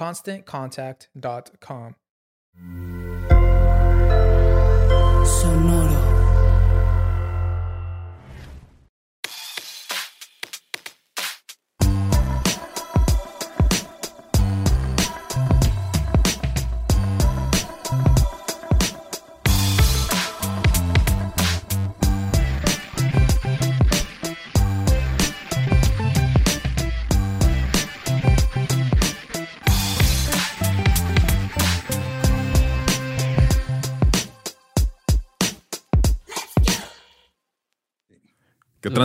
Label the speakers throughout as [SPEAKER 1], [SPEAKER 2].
[SPEAKER 1] ConstantContact.com.
[SPEAKER 2] Sonoro.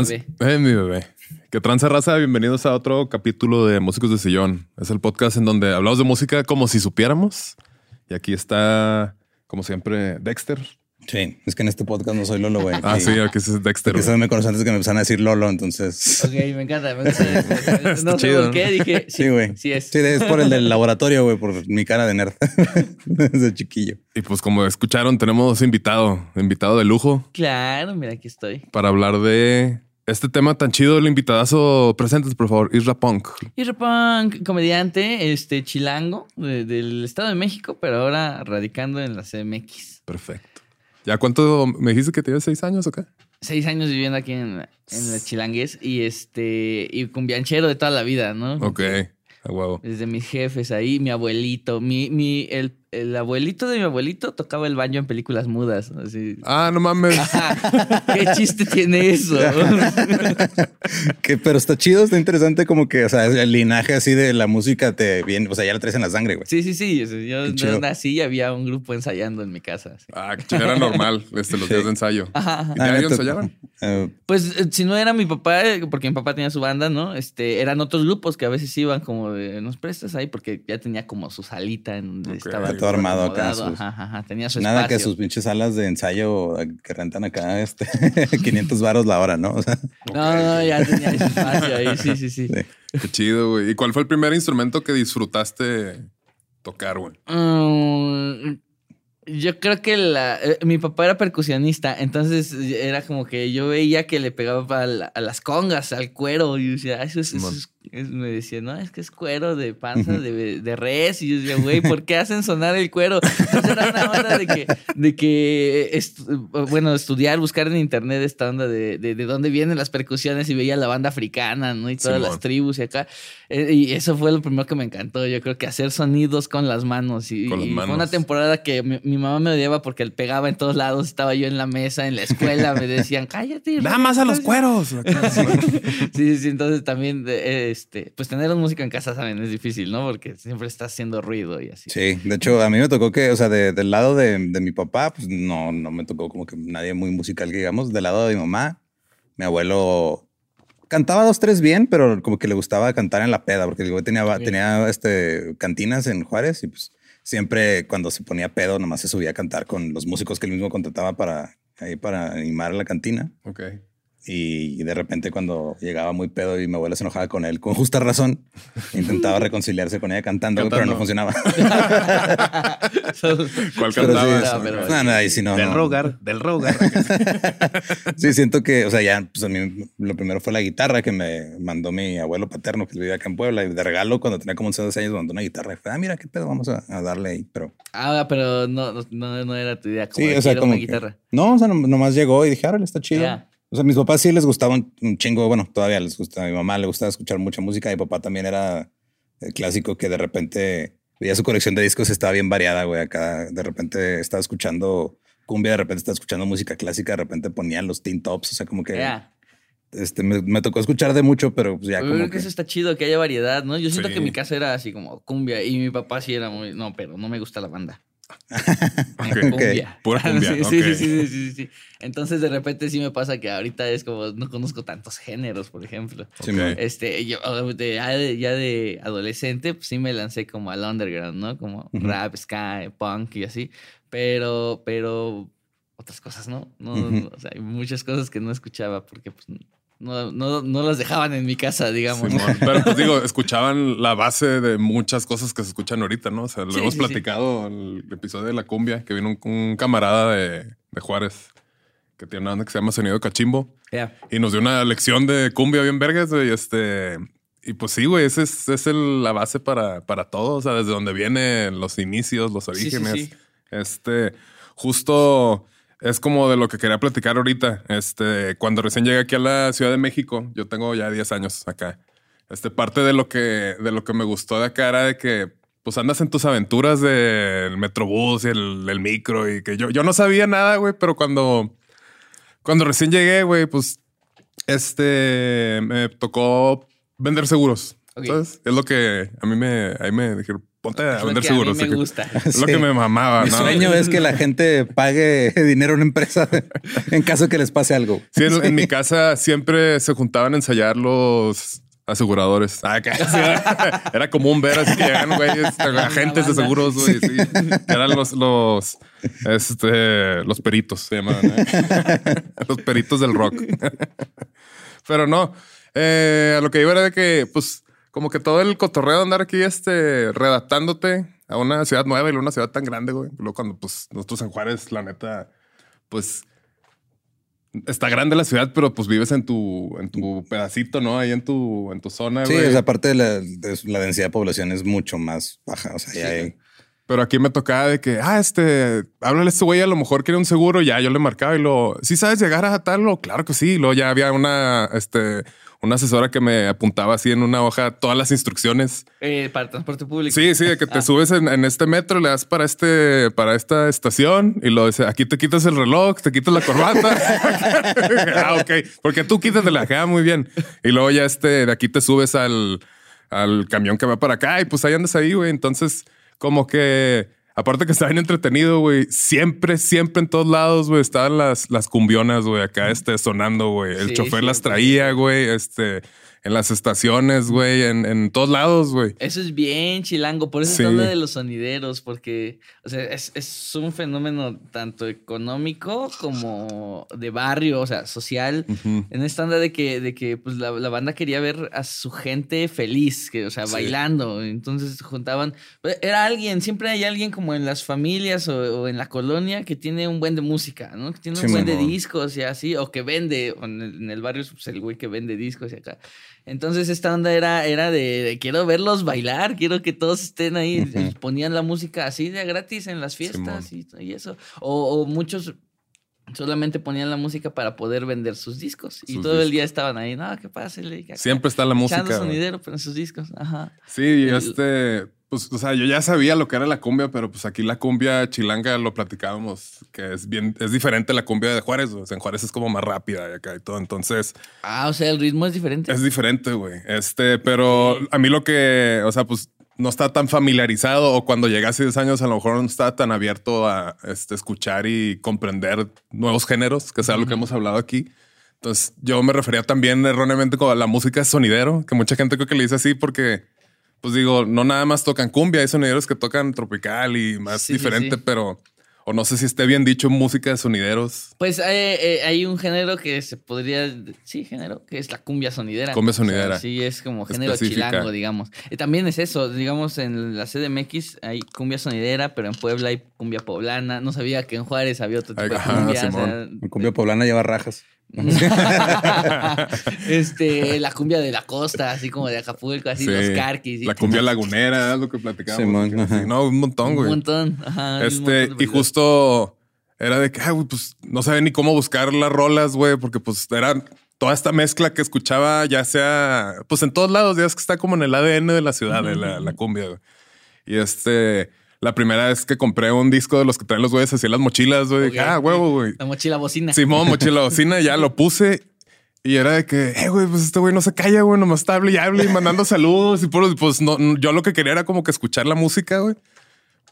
[SPEAKER 3] ¿Qué trans? Eh, mi bebé. ¿Qué tranza raza? Bienvenidos a otro capítulo de Músicos de Sillón. Es el podcast en donde hablamos de música como si supiéramos. Y aquí está, como siempre, Dexter.
[SPEAKER 4] Sí, es que en este podcast no soy Lolo, güey.
[SPEAKER 3] Ah, sí, aquí es Dexter.
[SPEAKER 4] Eso me conoce antes que me empezaron a decir Lolo, entonces.
[SPEAKER 5] Ok, me encanta, me gusta. no sé por qué, dije. Sí, güey. Sí, es.
[SPEAKER 4] Sí, es por el del laboratorio, güey, por mi cara de nerd. Desde chiquillo.
[SPEAKER 3] Y pues, como escucharon, tenemos invitado, invitado de lujo.
[SPEAKER 5] Claro, mira, aquí estoy.
[SPEAKER 3] Para hablar de este tema tan chido, el invitadazo, presentes, por favor, Isra Punk.
[SPEAKER 5] Isra Punk, comediante, este chilango de- del Estado de México, pero ahora radicando en la CMX.
[SPEAKER 3] Perfecto. ¿Ya cuánto me dijiste que tienes seis años o qué?
[SPEAKER 5] Seis años viviendo aquí en, la- en la Chilangues y este, y cumbianchero de toda la vida, ¿no?
[SPEAKER 3] Ok, a huevo.
[SPEAKER 5] Desde mis jefes ahí, mi abuelito, mi, mi, el, el abuelito de mi abuelito tocaba el baño en películas mudas. Así.
[SPEAKER 3] Ah, no mames.
[SPEAKER 5] ¿Qué chiste tiene eso?
[SPEAKER 4] Que, pero está chido, está interesante como que, o sea, el linaje así de la música te viene, o sea, ya la traes en la sangre, güey.
[SPEAKER 5] Sí, sí, sí. Yo
[SPEAKER 4] chido.
[SPEAKER 5] nací y había un grupo ensayando en mi casa. así.
[SPEAKER 3] Ah, que era normal, este, los días de ensayo.
[SPEAKER 5] Ajá, ajá.
[SPEAKER 3] ¿Y
[SPEAKER 4] Ah,
[SPEAKER 3] ensayaban?
[SPEAKER 4] Eh,
[SPEAKER 5] Pues eh, si no era mi papá, porque mi papá tenía su banda, ¿no? Este, eran otros grupos que a veces iban como de, nos prestas ahí, porque ya tenía como su salita en donde
[SPEAKER 3] Ok.
[SPEAKER 5] estaba
[SPEAKER 4] todo armado acá, sus-
[SPEAKER 5] Ajá, ajá, tenía su
[SPEAKER 4] nada que sus pinches salas de ensayo que rentan acá, este, 500 varos la hora, ¿no? O sea,
[SPEAKER 5] No, no, ya tenía ese espacio ahí, sí, sí, sí.
[SPEAKER 4] Sí.
[SPEAKER 3] Qué chido, güey. ¿Y cuál fue el primer instrumento que disfrutaste tocar, güey?
[SPEAKER 5] Mm, yo creo que la, eh, mi papá era percusionista, entonces era como que yo veía que le pegaba a, la- a las congas, al cuero, y decía, "Ah, eso es, eso es- Es- Me decía, no, es que es cuero de panza de, de res. Y yo decía, güey, ¿por qué hacen sonar el cuero? Entonces era una onda de que, de que estu- bueno, estudiar, buscar en internet esta onda de, de, de dónde vienen las percusiones y veía la banda africana, ¿no? Y todas
[SPEAKER 3] Simón.
[SPEAKER 5] las tribus y acá. Eh, y eso fue lo primero que me encantó. Yo creo que hacer sonidos con las manos. Y,
[SPEAKER 3] Con las
[SPEAKER 5] y fue
[SPEAKER 3] manos.
[SPEAKER 5] una temporada que mi, mi mamá me odiaba porque él pegaba en todos lados. Estaba yo en la mesa, en la escuela, me decían, cállate.
[SPEAKER 3] Nada más a los cueros.
[SPEAKER 5] Sí, sí, entonces también, de- este, pues tener un músico en casa, saben, es difícil, ¿no? Porque siempre está haciendo ruido y así.
[SPEAKER 4] Sí, de hecho, a mí me tocó que, o sea, de- del lado de, de mi papá, pues no, no me tocó como que nadie muy musical, digamos. Del lado de mi mamá, mi abuelo cantaba dos, tres bien, pero como que le gustaba cantar en la peda, porque el güey tenía, tenía este, cantinas en Juárez y pues siempre cuando se ponía pedo, nomás se subía a cantar con los músicos que él mismo contrataba para, ahí para animar la cantina.
[SPEAKER 3] Ok.
[SPEAKER 4] Y de repente cuando llegaba muy pedo y mi abuela se enojaba con él, con justa razón, intentaba reconciliarse con ella cantando, güey, pero no
[SPEAKER 3] Cantando.
[SPEAKER 4] funcionaba.
[SPEAKER 3] ¿Cuál
[SPEAKER 4] Pero sí,
[SPEAKER 3] cantaba?
[SPEAKER 5] No, pero-
[SPEAKER 4] no, no, ahí sí no,
[SPEAKER 3] del rogar, del rogar.
[SPEAKER 4] Sí, siento que, o sea, ya, pues a mí lo primero fue la guitarra que me mandó mi abuelo paterno que vivía acá en Puebla y de regalo cuando tenía como 11 años me mandó una guitarra y fue, ah, mira qué pedo, vamos a, a darle ahí, pero
[SPEAKER 5] Ah, pero no, no, no era tu idea. Como
[SPEAKER 4] sí, o sea, como
[SPEAKER 5] una
[SPEAKER 4] que-
[SPEAKER 5] guitarra.
[SPEAKER 4] no, o sea, nom- nomás llegó y dije, árale, está chido.
[SPEAKER 5] Ya.
[SPEAKER 4] O sea, a mis papás sí les gustaba un, chingo, bueno, todavía les gusta, a mi mamá le gustaba escuchar mucha música, mi papá también era el clásico que de repente veía su colección de discos, estaba bien variada, güey, acá de repente estaba escuchando cumbia, de repente estaba escuchando música clásica, de repente ponían los teen tops, o sea, como que este, me, me tocó escuchar de mucho, pero pues ya
[SPEAKER 5] Yo
[SPEAKER 4] como
[SPEAKER 5] creo que
[SPEAKER 4] que...
[SPEAKER 5] eso está chido, que haya variedad, ¿no? Yo siento
[SPEAKER 3] Sí.
[SPEAKER 5] que mi casa era así como cumbia y mi papá sí era muy, no, pero no me gusta la banda.
[SPEAKER 3] Ok.
[SPEAKER 5] Cumbia.
[SPEAKER 3] Pura cumbia,
[SPEAKER 5] sí,
[SPEAKER 3] ok.
[SPEAKER 5] sí, sí, sí, sí. Entonces de repente sí me pasa que ahorita es como, no conozco tantos géneros, por ejemplo. Este, yo de- ya, de, ya de adolescente, pues sí me lancé como al underground, ¿no? Como rap, ska, punk y así. Pero, pero otras cosas, ¿no? No, no, o sea, hay muchas cosas que no escuchaba porque pues no, no, no las dejaban en mi casa, digamos.
[SPEAKER 3] Pero pues digo, escuchaban la base de muchas cosas que se escuchan ahorita, ¿no? O sea, lo
[SPEAKER 5] Sí,
[SPEAKER 3] hemos
[SPEAKER 5] sí,
[SPEAKER 3] platicado en el episodio de la cumbia, que vino un, un camarada de, de Juárez que tiene una banda que se llama Sonido Cachimbo y nos dio una lección de cumbia bien vergas, güey. Este, y pues sí, güey, esa es, es el- la base para, para todo. O sea, desde donde vienen los inicios, los orígenes.
[SPEAKER 5] sí.
[SPEAKER 3] Este, justo es como de lo que quería platicar ahorita. Este, cuando recién llegué aquí a la Ciudad de México, yo tengo ya 10 años acá. Este, parte de lo que, de lo que me gustó de acá era de que pues andas en tus aventuras del metrobús y el, el micro y que yo, yo no sabía nada, güey, pero cuando, cuando recién llegué, güey, pues este me tocó vender seguros.
[SPEAKER 5] Ok.
[SPEAKER 3] ¿Sabes? Es lo que a mí me, ahí me dijeron, ponte a vender
[SPEAKER 5] que a mí
[SPEAKER 3] seguros.
[SPEAKER 5] me gusta.
[SPEAKER 3] Es lo
[SPEAKER 4] Sí.
[SPEAKER 3] que me mamaba,
[SPEAKER 4] Mi
[SPEAKER 3] ¿no?
[SPEAKER 4] sueño es que la gente pague dinero a una empresa en caso que les pase algo.
[SPEAKER 3] Sí, en, en mi casa siempre se juntaban a ensayar los aseguradores. Ah, que- sí, era, era común ver así que llegan güeyes, agentes de seguros, güey. Sí, eran los, los, este, los peritos, se llamaban. ¿eh? los peritos del rock. Pero no, eh, a lo que iba era de que, pues, como que todo el cotorreo de andar aquí, este, redactándote a una ciudad nueva y luego una ciudad tan grande, güey. Luego cuando, pues, nosotros en Juárez, la neta, pues, está grande la ciudad, pero pues vives en tu, en tu pedacito, ¿no? Ahí en tu, en tu zona,
[SPEAKER 4] Sí,
[SPEAKER 3] güey.
[SPEAKER 4] o sea, aparte de la, de la densidad de población es mucho más baja. O sea, ya hay-
[SPEAKER 3] Pero aquí me tocaba de que, ah, este, háblale a este güey, a lo mejor quiere un seguro. Ya yo le marcaba y lo, ¿sí sabes llegar a tal? O claro que sí. Luego ya había una, este, una asesora que me apuntaba así en una hoja todas las instrucciones.
[SPEAKER 5] Eh, para transporte público.
[SPEAKER 3] Sí, sí, de que te
[SPEAKER 5] Ah.
[SPEAKER 3] subes en, en este metro, le das para este, para esta estación y lo dice, aquí te quitas el reloj, te quitas la corbata. ah, ok. Porque tú quítatela, ah, muy bien. Y luego ya este, de aquí te subes al, al camión que va para acá y pues ahí andas ahí, güey. Entonces, como que, aparte que está bien entretenido, güey, siempre, siempre en todos lados, güey, estaban las, las cumbionas, güey, acá este, sonando, güey. El
[SPEAKER 5] Sí,
[SPEAKER 3] chofer las traía, güey, este, en las estaciones, güey, en, en todos lados, güey.
[SPEAKER 5] Eso es bien chilango, por eso
[SPEAKER 3] Sí.
[SPEAKER 5] es de los sonideros, porque o sea, es, es un fenómeno tanto económico como de barrio, o sea, social. En esta onda de que, de que pues, la, la banda quería ver a su gente feliz, que, o sea,
[SPEAKER 3] Sí.
[SPEAKER 5] bailando. Entonces juntaban. Era alguien, siempre hay alguien como en las familias o, o en la colonia que tiene un buen de música, ¿no? Que tiene un buen de discos y así, o que vende, o en el, en el barrio, pues el güey que vende discos y acá. Entonces esta onda era, era de, de quiero verlos bailar, quiero que todos estén ahí. Y Ponían la música así de gratis en las fiestas y, y eso. O, o muchos solamente ponían la música para poder vender sus discos. Y todo el día estaban ahí, no, ¿qué pasa?
[SPEAKER 3] Siempre está la música.
[SPEAKER 5] Echando sonidero, pero en sus discos. Ajá.
[SPEAKER 3] Sí, y este, pues, o sea, yo ya sabía lo que era la cumbia, pero pues aquí la cumbia chilanga lo platicábamos, que es bien, es diferente a la cumbia de Juárez, o sea, en Juárez es como más rápida y acá y todo, entonces
[SPEAKER 5] Ah, o sea, el ritmo es diferente.
[SPEAKER 3] es diferente, güey. Este, pero a mí lo que, o sea, pues no está tan familiarizado o cuando llegué hace 10 años a lo mejor no estaba tan abierto a este, escuchar y comprender nuevos géneros, que sea lo que hemos hablado aquí. Entonces yo me refería también erróneamente como a la música sonidero, que mucha gente creo que le dice así porque, pues digo, no nada más tocan cumbia, hay sonideros que tocan tropical y más
[SPEAKER 5] Sí,
[SPEAKER 3] diferente,
[SPEAKER 5] sí.
[SPEAKER 3] pero, o no sé si esté bien dicho música de sonideros.
[SPEAKER 5] Pues eh, eh, hay un género que se podría, sí, género, que es la cumbia sonidera.
[SPEAKER 3] Cumbia
[SPEAKER 5] O sea,
[SPEAKER 3] sonidera.
[SPEAKER 5] sí, es como género
[SPEAKER 3] Específica.
[SPEAKER 5] chilango, digamos. Y también es eso, digamos, en la CDMX hay cumbia sonidera, pero en Puebla hay cumbia poblana. No sabía que en Juárez había otro tipo
[SPEAKER 3] Ay,
[SPEAKER 5] de
[SPEAKER 3] ajá,
[SPEAKER 5] cumbia. o sea,
[SPEAKER 4] cumbia poblana lleva rajas.
[SPEAKER 5] este, la cumbia de la costa, así como de Acapulco, así
[SPEAKER 3] Sí,
[SPEAKER 5] los carquis. y-
[SPEAKER 3] La cumbia lagunera, es lo que platicábamos. Sí, no, un montón,
[SPEAKER 5] Un
[SPEAKER 3] güey.
[SPEAKER 5] montón. Ajá, hay un
[SPEAKER 3] Este,
[SPEAKER 5] montón de
[SPEAKER 3] y justo era de que, ah, güey, pues no sabía ni cómo buscar las rolas, güey, porque pues era toda esta mezcla que escuchaba, ya sea, pues en todos lados, ya es que está como en el ADN de la ciudad, de la, la cumbia, güey. Y este, la primera vez que compré un disco de los que traen los güeyes así en las mochilas, güey, ah, huevo, güey.
[SPEAKER 5] La mochila bocina.
[SPEAKER 3] Simón, mochila bocina, ya lo puse. Y era de que, eh, güey, pues este güey no se calla, güey, nomás está hable y hable y mandando saludos. Y puros, pues no, no, yo lo que quería era como que escuchar la música, güey.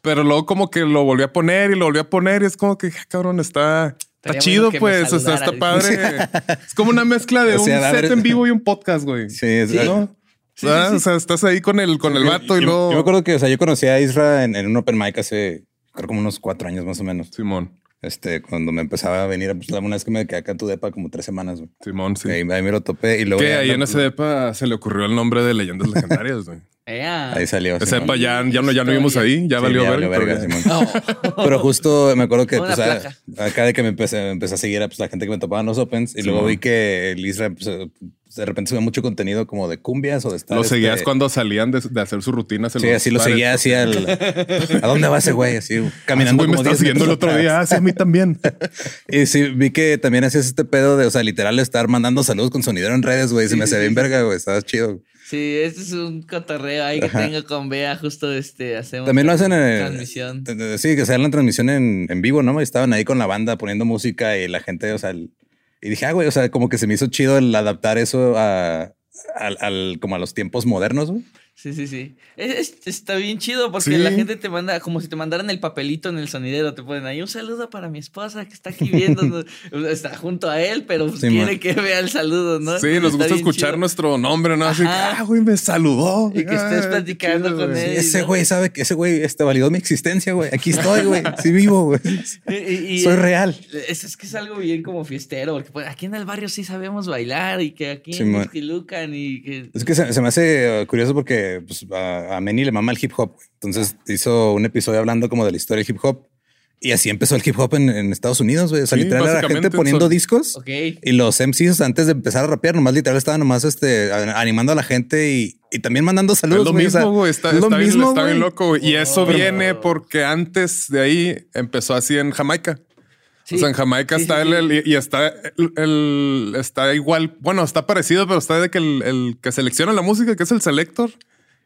[SPEAKER 3] Pero luego como que lo volví a poner y lo volví a poner y es como que, ah, cabrón, está, está chido, pues, o sea, está padre. es como una mezcla de
[SPEAKER 4] O sea,
[SPEAKER 3] un set
[SPEAKER 4] ver-
[SPEAKER 3] en vivo y un podcast, güey.
[SPEAKER 4] Sí, es
[SPEAKER 5] Sí.
[SPEAKER 3] ¿No?
[SPEAKER 5] Sí,
[SPEAKER 3] ¿Verdad?
[SPEAKER 5] sí, sí.
[SPEAKER 3] O sea, estás ahí con el, con el vato y
[SPEAKER 4] yo,
[SPEAKER 3] luego...
[SPEAKER 4] yo me acuerdo que, o sea, yo conocí a Isra en, en un open mic hace, creo como unos cuatro años más o menos.
[SPEAKER 3] Simón,
[SPEAKER 4] Este, cuando me empezaba a venir, pues la una vez que me quedé acá en tu depa como tres semanas, güey.
[SPEAKER 3] Simón, sí.
[SPEAKER 4] Ahí, ahí me lo topé y luego.
[SPEAKER 3] que ahí en ese depa se le ocurrió el nombre de Leyendas Legendarias, güey.
[SPEAKER 5] Ea.
[SPEAKER 4] Ahí salió.
[SPEAKER 3] Depa ya, ya, no, ya no vimos ahí, ya
[SPEAKER 4] Sí,
[SPEAKER 3] valió
[SPEAKER 4] ya
[SPEAKER 3] verga,
[SPEAKER 4] valió
[SPEAKER 3] pero
[SPEAKER 4] verga,
[SPEAKER 3] ya-
[SPEAKER 4] Simón. Pero justo me acuerdo que pues, a- acá de que me empecé, empecé a seguir a pues, la gente que me topaba en los opens y
[SPEAKER 3] Sí,
[SPEAKER 4] luego vi que el Isra pues, eh, de repente subía mucho contenido como de cumbias o de estar.
[SPEAKER 3] Lo seguías
[SPEAKER 4] este,
[SPEAKER 3] cuando salían de, de hacer sus rutinas. en
[SPEAKER 4] Sí,
[SPEAKER 3] los
[SPEAKER 4] así lo seguía así al. ¿A dónde va ese güey? Así caminando.
[SPEAKER 3] Ese güey me
[SPEAKER 4] como
[SPEAKER 3] estaba
[SPEAKER 4] 10
[SPEAKER 3] siguiendo el otro día.
[SPEAKER 4] atrás.
[SPEAKER 3] Ah, sí, a mí también.
[SPEAKER 4] Y sí, vi que también hacías este pedo de, o sea, literal estar mandando saludos con sonidero en redes, güey. Se me hacía bien verga, güey. Estaba chido.
[SPEAKER 5] Sí, este es un cotorreo ahí que
[SPEAKER 4] Ajá.
[SPEAKER 5] tengo con Bea, justo este, hacemos
[SPEAKER 4] También lo hacen en
[SPEAKER 5] transmisión.
[SPEAKER 4] eh, eh, Sí, que se la transmisión en, en vivo, ¿no? Y estaban ahí con la banda poniendo música y la gente, o sea, el- y dije, ah, güey, o sea, como que se me hizo chido el adaptar eso a, al, al- como a los tiempos modernos, güey.
[SPEAKER 5] Sí, sí, sí. Es- es- está bien chido porque
[SPEAKER 3] Sí.
[SPEAKER 5] la gente te manda, como si te mandaran el papelito en el sonidero, te ponen ahí un saludo para mi esposa que está aquí viendo, está junto a él, pero pues
[SPEAKER 4] Sí,
[SPEAKER 5] quiere
[SPEAKER 4] man.
[SPEAKER 5] que vea el saludo, ¿no?
[SPEAKER 3] Sí, nos gusta escuchar
[SPEAKER 5] chido.
[SPEAKER 3] nuestro nombre, ¿no? Así
[SPEAKER 5] Ajá.
[SPEAKER 3] ah, güey, me saludó.
[SPEAKER 5] Y que estés
[SPEAKER 3] Ah,
[SPEAKER 5] platicando
[SPEAKER 3] chido,
[SPEAKER 5] con
[SPEAKER 3] güey.
[SPEAKER 5] él.
[SPEAKER 4] Ese
[SPEAKER 5] ¿no?
[SPEAKER 4] güey sabe que ese güey este, validó mi existencia, güey. Aquí estoy, güey. Sí vivo, güey.
[SPEAKER 5] Y- y-
[SPEAKER 4] Soy real.
[SPEAKER 5] Es, es que es algo bien como fiestero, porque pues, aquí en el barrio sí sabemos bailar y que aquí
[SPEAKER 4] Sí.
[SPEAKER 5] Izquilucan y que...
[SPEAKER 4] Es que se, se me hace curioso porque pues, a, a Manny le mama el hip hop. Entonces hizo un episodio hablando como de la historia del hip hop. Y así empezó el hip hop en, en Estados Unidos, güey. O sea,
[SPEAKER 3] Sí,
[SPEAKER 4] literal era gente poniendo discos.
[SPEAKER 5] Ok.
[SPEAKER 4] Y los MCs antes de empezar a rapear, nomás literal estaban nomás este, animando a la gente y, y también mandando
[SPEAKER 3] Es
[SPEAKER 4] saludos.
[SPEAKER 3] lo
[SPEAKER 4] güey. O sea,
[SPEAKER 3] mismo. Está,
[SPEAKER 4] es lo
[SPEAKER 3] está bien-
[SPEAKER 4] mismo,
[SPEAKER 3] está bien loco, güey. Y eso
[SPEAKER 5] Pero-
[SPEAKER 3] viene porque antes de ahí empezó así en Jamaica.
[SPEAKER 5] Sí.
[SPEAKER 3] O sea, en Jamaica
[SPEAKER 5] Sí,
[SPEAKER 3] está
[SPEAKER 5] sí,
[SPEAKER 3] el, el- y está el, el- está igual, bueno, está parecido, pero está de que el, el que selecciona la música, que es el selector,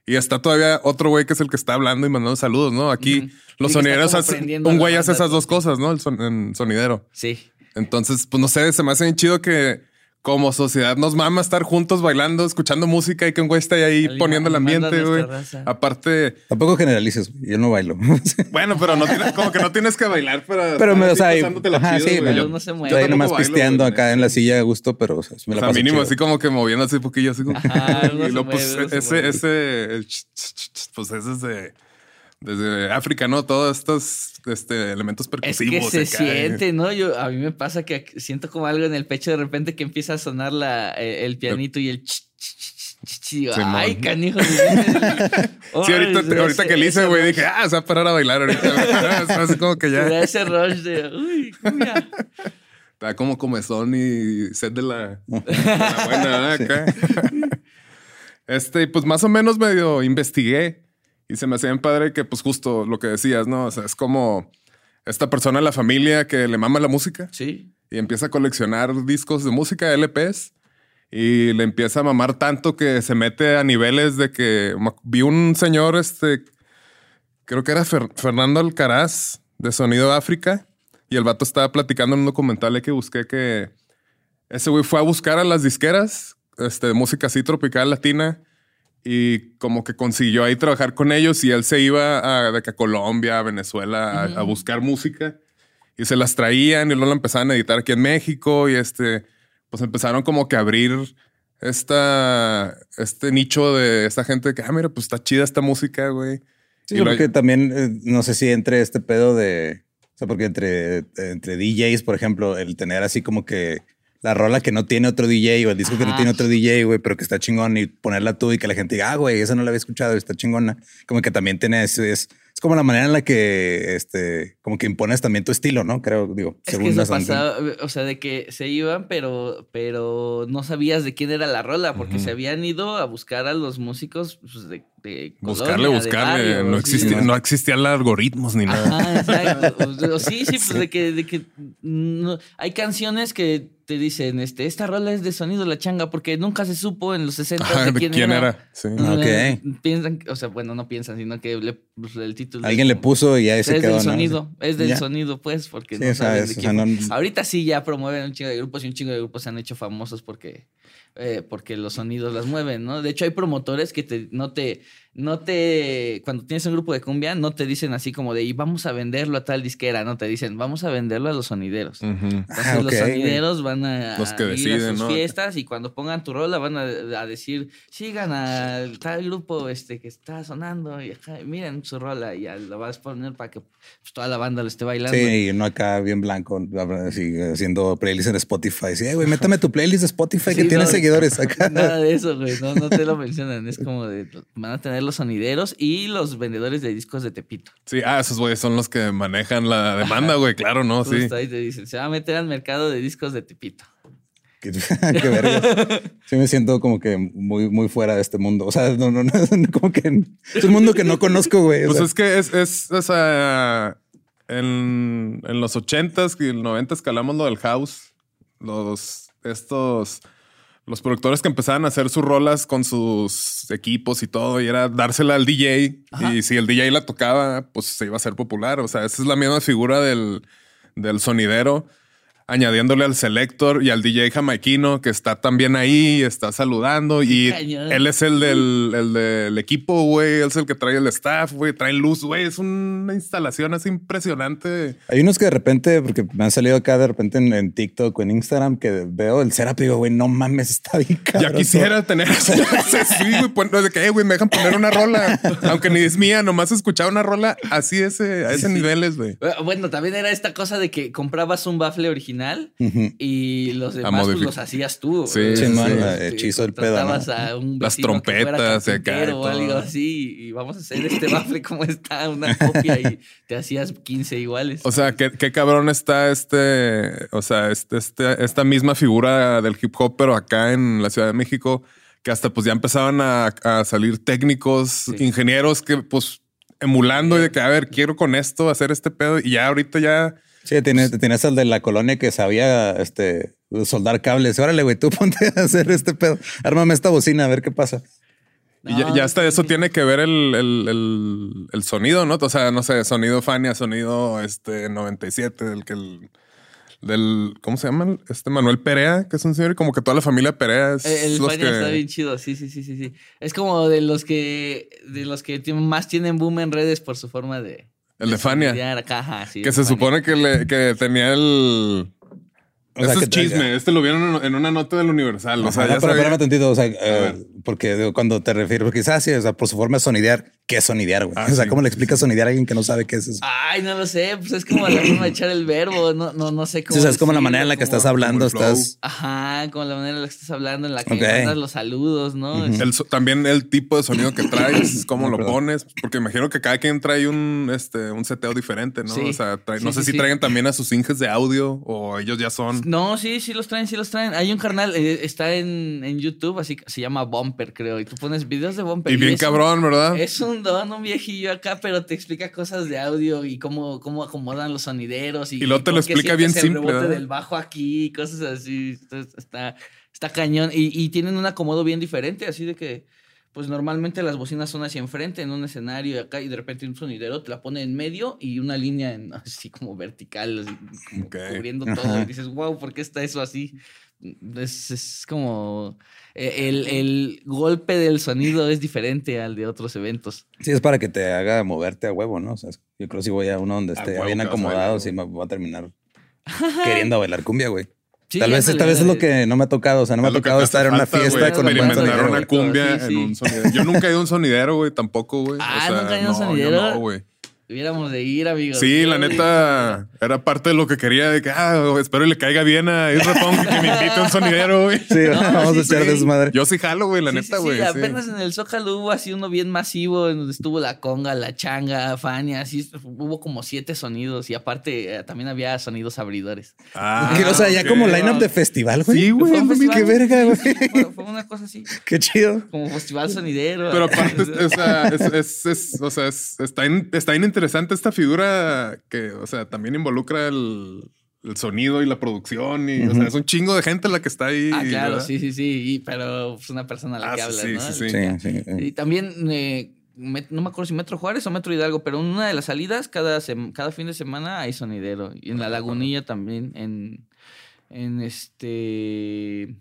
[SPEAKER 3] y está todavía otro güey que es el que está hablando y mandando saludos, ¿no? Aquí los
[SPEAKER 5] Sí,
[SPEAKER 3] sonideros, hacen- un güey hace esas dos cosas, ¿no? El son- en sonidero.
[SPEAKER 5] Sí.
[SPEAKER 3] Entonces, pues no sé, se me hace bien chido que como sociedad nos mama estar juntos bailando, escuchando música y que un güey esté ahí poniendo el ambiente, güey. Aparte,
[SPEAKER 4] Tampoco generalices, yo no bailo.
[SPEAKER 3] bueno, pero no tienes, como que no tienes que bailar para.
[SPEAKER 4] Pero me, o sea, ajá,
[SPEAKER 3] chido,
[SPEAKER 4] sí,
[SPEAKER 3] güey.
[SPEAKER 4] yo-
[SPEAKER 5] no se mueve.
[SPEAKER 4] Estoy
[SPEAKER 3] Yo
[SPEAKER 4] nomás
[SPEAKER 3] bailo,
[SPEAKER 4] pisteando
[SPEAKER 3] güey.
[SPEAKER 4] acá en la silla a gusto, pero o sea, me
[SPEAKER 3] O
[SPEAKER 4] la
[SPEAKER 3] sea,
[SPEAKER 4] paso
[SPEAKER 3] mínimo
[SPEAKER 4] chido.
[SPEAKER 3] así como que moviendo así poquillo, así como.
[SPEAKER 5] Ajá, no
[SPEAKER 3] y luego, pues,
[SPEAKER 5] mueve,
[SPEAKER 3] ese, ese, el ch- ch- ch- pues ese es de, desde África, ¿no? Todos estos este, elementos
[SPEAKER 5] Es
[SPEAKER 3] percusivos.
[SPEAKER 5] que se
[SPEAKER 3] acá, eh.
[SPEAKER 5] siente, ¿no? Yo, a mí me pasa que siento como algo en el pecho de repente que empieza a sonar la, eh, el pianito y el... ch, ch, ch. Ay, canijo.
[SPEAKER 3] Sí, ahorita, ahorita que le hice, güey, dije, ah, se va a parar a bailar ahorita. Así como que ya
[SPEAKER 5] ese rush de... Uy, cumbia.
[SPEAKER 3] está como comezón y sed de la, de la buena, ¿verdad? Acá. Este, pues más o menos medio investigué y se me hacía bien padre que, pues justo lo que decías, ¿no? O sea, es como esta persona de la familia que le mama la música
[SPEAKER 5] Sí.
[SPEAKER 3] y empieza a coleccionar discos de música, LPs, y le empieza a mamar tanto que se mete a niveles de que vi un señor, este, creo que era Fer- Fernando Alcaraz de Sonido África, y el vato estaba platicando en un documental que busqué que ese güey fue a buscar a las disqueras este, de música así tropical latina y como que consiguió ahí trabajar con ellos y él se iba a, de que a Colombia, a Venezuela a, a buscar música y se las traían y luego la empezaban a editar aquí en México y este, pues empezaron como que a abrir esta, este nicho de esta gente que, ah, mira, pues está chida esta música, güey.
[SPEAKER 4] Sí,
[SPEAKER 3] Y lo-
[SPEAKER 4] porque también eh, no sé si entre este pedo de. O sea, porque entre, entre DJs, por ejemplo, el tener así como que la rola que no tiene otro DJ o el disco que no tiene otro DJ, güey, pero que está chingón y ponerla tú y que la gente diga, ah, güey, esa no la había escuchado y está chingona. Como que también tiene es, es como la manera en la que este, como que impones también tu estilo, ¿no? Creo, digo,
[SPEAKER 5] Es
[SPEAKER 4] según
[SPEAKER 5] que eso
[SPEAKER 4] las
[SPEAKER 5] pasaba, o sea, de que se iban, pero, pero no sabías de quién era la rola, porque se habían ido a buscar a los músicos pues, de, de
[SPEAKER 3] Buscarle,
[SPEAKER 5] de
[SPEAKER 3] buscarle.
[SPEAKER 5] barrio,
[SPEAKER 3] no,
[SPEAKER 5] sí.
[SPEAKER 3] existía, no existían algoritmos ni nada.
[SPEAKER 5] Ajá, exacto. O- o Sí, sí, pues de que, de que no- hay canciones que te dicen, este, esta rola es de sonido La Changa, porque nunca se supo en los 60
[SPEAKER 3] Ajá,
[SPEAKER 5] de
[SPEAKER 3] ¿de
[SPEAKER 5] quién,
[SPEAKER 3] quién
[SPEAKER 5] era.
[SPEAKER 3] era? Sí.
[SPEAKER 4] Ok.
[SPEAKER 5] Eh, Piensan, o sea, bueno, no piensan, sino que le, pues, el título.
[SPEAKER 4] Alguien
[SPEAKER 5] es
[SPEAKER 4] le puso y ya
[SPEAKER 5] es
[SPEAKER 4] se quedó.
[SPEAKER 5] del
[SPEAKER 4] ¿no?
[SPEAKER 5] sonido, es del
[SPEAKER 4] Ya.
[SPEAKER 5] sonido, pues, porque
[SPEAKER 4] Sí,
[SPEAKER 5] no
[SPEAKER 4] o
[SPEAKER 5] saben
[SPEAKER 4] es-
[SPEAKER 5] de
[SPEAKER 4] o sea,
[SPEAKER 5] quién.
[SPEAKER 4] no-
[SPEAKER 5] Ahorita sí ya promueven un chingo de grupos y un chingo de grupos se han hecho famosos porque, eh, porque los sonidos las mueven, ¿no? De hecho, hay promotores que te, no te, no te, cuando tienes un grupo de cumbia, no te dicen así como de, y vamos a venderlo a tal disquera, no te dicen, vamos a venderlo a los sonideros. Entonces
[SPEAKER 4] Ah,
[SPEAKER 5] los sonideros van a,
[SPEAKER 3] Los que
[SPEAKER 5] ir
[SPEAKER 3] deciden,
[SPEAKER 5] a sus
[SPEAKER 3] ¿no?
[SPEAKER 5] fiestas y cuando pongan tu rola van a, a decir, sigan al tal grupo este que está sonando y ajá, miren su rola y la vas a poner para que pues, toda la banda lo esté bailando.
[SPEAKER 4] Sí, y uno acá bien blanco, así, haciendo playlist en Spotify. Sí, "Eh, güey, métame tu playlist de Spotify que
[SPEAKER 5] Sí,
[SPEAKER 4] tiene
[SPEAKER 5] no,
[SPEAKER 4] seguidores acá.
[SPEAKER 5] Nada de eso, güey. No, no te lo mencionan. Es como de van a tener los sonideros y los vendedores de discos de Tepito.
[SPEAKER 3] Sí, ah, esos güeyes son los que manejan la demanda, güey, claro, ¿no? Sí.
[SPEAKER 5] Ahí te dicen, se va a meter al mercado de discos de Tepito.
[SPEAKER 4] Qué, qué verga. Sí me siento como que muy, muy fuera de este mundo. O sea, no, no, no, como que es un mundo que no conozco, güey. O
[SPEAKER 3] Pues
[SPEAKER 4] sea,
[SPEAKER 3] es que es, es, o sea, en, en los ochentas y el noventas que hablamos lo del house, los, estos, los productores que empezaban a hacer sus rolas con sus equipos y todo, y era dársela al DJ,
[SPEAKER 5] Ajá.
[SPEAKER 3] y si el DJ la tocaba, pues se iba a hacer popular. O sea, esa es la misma figura del, del sonidero. Añadiéndole al selector y al DJ jamaiquino que está también ahí, está saludando y
[SPEAKER 5] Cañón.
[SPEAKER 3] él es el del, el del equipo, güey. Él es el que trae el staff, güey. Trae luz, güey. Es una instalación así impresionante.
[SPEAKER 4] hay unos que de repente, porque me han salido acá de repente en, en TikTok o en Instagram, que veo el setup y digo, güey, no mames, está bien cabrón.
[SPEAKER 3] Ya quisiera tener eso. sí, güey. pon- de que, "Eh, güey, me dejan poner una rola. Aunque ni es mía, nomás escuchar una rola así ese, a ese niveles, güey.
[SPEAKER 5] Bueno, también era esta cosa de que comprabas un bafle original Y los demás pues, los hacías tú.
[SPEAKER 3] Sí, sí,
[SPEAKER 4] man,
[SPEAKER 5] este,
[SPEAKER 4] hechizo el pedo,
[SPEAKER 5] a un
[SPEAKER 3] Las trompetas y acá
[SPEAKER 5] o algo así y vamos a hacer este bafle como está, una copia y te hacías 15 iguales.
[SPEAKER 3] O sea, qué, qué cabrón está este, o sea, este, este- esta misma figura del hip hop, pero acá en la Ciudad de México, que hasta pues ya empezaban a, a salir técnicos, ingenieros que pues emulando y de que, a ver, quiero con esto hacer este pedo y ya ahorita ya...
[SPEAKER 4] Sí, tienes, tienes al de la colonia que sabía este, soldar cables. Órale, güey, tú ponte a hacer este pedo. Ármame esta bocina a ver qué pasa.
[SPEAKER 3] y ya, hasta
[SPEAKER 5] sí,
[SPEAKER 3] eso tiene que ver el, el- el- el sonido, ¿no? O sea, no sé, sonido Fania, sonido este 97, del que el... Del, ¿cómo se llama? Este Manuel Perea, que es un señor, y como que toda la familia Perea es
[SPEAKER 5] El
[SPEAKER 3] los
[SPEAKER 5] Fania está
[SPEAKER 3] que...
[SPEAKER 5] bien chido, sí, sí, sí, sí, sí. Es como de los que de los que más tienen boom en redes por su forma de
[SPEAKER 3] El de Fania.
[SPEAKER 5] sí,
[SPEAKER 3] Que se
[SPEAKER 5] Fania.
[SPEAKER 3] supone que, le, que tenía el.
[SPEAKER 4] O sea,
[SPEAKER 3] es chisme. Este lo vieron en, una nota del Universal. O sea,
[SPEAKER 4] Ajá,
[SPEAKER 3] ya
[SPEAKER 4] pero
[SPEAKER 3] sabía-
[SPEAKER 4] espérame tantito, o sea, eh,
[SPEAKER 3] ver.
[SPEAKER 4] Porque digo, cuando te refieres, porque quizás sí, o sea, por su forma de sonidear, qué es sonidear, güey.
[SPEAKER 3] Ah,
[SPEAKER 4] o sea,
[SPEAKER 3] sí.
[SPEAKER 4] ¿cómo le explicas sonidear a alguien que no sabe qué es eso?
[SPEAKER 5] Ay, no lo sé, pues es como la forma de echar el verbo, no, no, no sé cómo.
[SPEAKER 4] Sí, o sea, es como la manera en la que
[SPEAKER 5] como-
[SPEAKER 4] estás hablando, estás...
[SPEAKER 5] Ajá, como la manera en la que estás hablando, en la que
[SPEAKER 4] Ok.
[SPEAKER 5] mandas los saludos, ¿no? Es-
[SPEAKER 3] El so- también el tipo de sonido que traes, cómo
[SPEAKER 4] No,
[SPEAKER 3] lo
[SPEAKER 4] perdón.
[SPEAKER 3] pones, porque imagino que cada quien trae un, este, un seteo diferente, ¿no?
[SPEAKER 5] Sí.
[SPEAKER 3] O sea, trae-
[SPEAKER 5] Sí,
[SPEAKER 3] no sé
[SPEAKER 5] sí,
[SPEAKER 3] si
[SPEAKER 5] sí.
[SPEAKER 3] traigan también a sus inges de audio o ellos ya son.
[SPEAKER 5] No, sí, sí los traen, sí los traen. Hay un carnal, eh, está en, en YouTube, así que se llama Bumper, creo. Y tú pones videos de Bumper.
[SPEAKER 3] Y bien
[SPEAKER 5] es un-
[SPEAKER 3] cabrón, ¿verdad?
[SPEAKER 5] Es un don, un viejillo acá, pero te explica cosas de audio y cómo, cómo acomodan los sonideros. Y,
[SPEAKER 3] Y luego te lo explica bien
[SPEAKER 5] sientes el
[SPEAKER 3] simple,
[SPEAKER 5] rebote
[SPEAKER 3] ¿verdad?
[SPEAKER 5] del bajo aquí, y cosas así. Entonces, está, está cañón. Y, y tienen un acomodo bien diferente, así de que, pues normalmente las bocinas son hacia enfrente en un escenario y acá, y de repente un sonidero te la pone en medio y una línea en- así como vertical, así como
[SPEAKER 3] Ok.
[SPEAKER 5] cubriendo todo. Y dices, wow, ¿por qué está eso así? Es, es como eh, el, el golpe del sonido es diferente al de otros eventos.
[SPEAKER 4] Sí, es para que te haga moverte a huevo, ¿no? O sea, yo creo que si voy a uno donde esté bien acomodado, sí me voy a terminar queriendo bailar cumbia, güey.
[SPEAKER 5] Sí,
[SPEAKER 4] tal vez, tal vez es lo que no me ha tocado. O sea, no me ha tocado estar en una
[SPEAKER 3] falta,
[SPEAKER 4] fiesta con un buen sonidero.
[SPEAKER 3] una cumbia
[SPEAKER 5] Sí, sí.
[SPEAKER 3] en un sonidero. Yo nunca he ido a un sonidero, güey, tampoco, güey.
[SPEAKER 5] Ah, ¿nunca has ido a un
[SPEAKER 3] no, yo
[SPEAKER 5] sonidero?
[SPEAKER 3] No, güey.
[SPEAKER 5] Debiéramos de ir, amigos.
[SPEAKER 3] Sí, la neta, era parte de lo que quería, de que, ah, espero y le caiga bien a Isra Pong que me invite a un sonidero, güey.
[SPEAKER 4] Sí,
[SPEAKER 5] No,
[SPEAKER 4] vamos
[SPEAKER 5] sí,
[SPEAKER 4] a echar
[SPEAKER 5] sí.
[SPEAKER 4] desmadre.
[SPEAKER 3] Yo sí jalo, güey, la
[SPEAKER 5] Sí,
[SPEAKER 3] neta, güey.
[SPEAKER 5] sí,
[SPEAKER 3] sí.
[SPEAKER 5] apenas en el Zócalo hubo así uno bien masivo, en donde estuvo la conga, la changa, Fania, así hubo como siete sonidos y aparte eh, también había sonidos abridores.
[SPEAKER 3] Ah,
[SPEAKER 4] Que, o sea, ya como line-up de festival, güey.
[SPEAKER 3] Sí, güey.
[SPEAKER 5] Fue un
[SPEAKER 4] Qué
[SPEAKER 5] festival,
[SPEAKER 4] verga,
[SPEAKER 5] sí, sí,
[SPEAKER 4] güey.
[SPEAKER 5] Fue, fue una cosa así,
[SPEAKER 4] Qué chido.
[SPEAKER 5] como festival sonidero.
[SPEAKER 3] Pero aparte, o sea, es, es- es- o sea, es- está, in- está bien interesante esta figura que, o sea, también involucra el, el sonido y la producción. Y, o sea, es un chingo de gente la que está ahí.
[SPEAKER 5] Ah, claro,
[SPEAKER 3] ¿verdad?
[SPEAKER 5] sí, sí, sí, y- pero es una persona a la
[SPEAKER 3] Ah,
[SPEAKER 5] que
[SPEAKER 3] sí,
[SPEAKER 5] hablas,
[SPEAKER 3] sí,
[SPEAKER 5] ¿no?
[SPEAKER 3] sí, sí.
[SPEAKER 4] Sí, sí. sí.
[SPEAKER 5] Y también, eh, no me acuerdo si Metro Juárez o Metro Hidalgo, pero en una de las salidas, cada, cada fin de semana hay sonidero. Y en la lagunilla también, en, en este...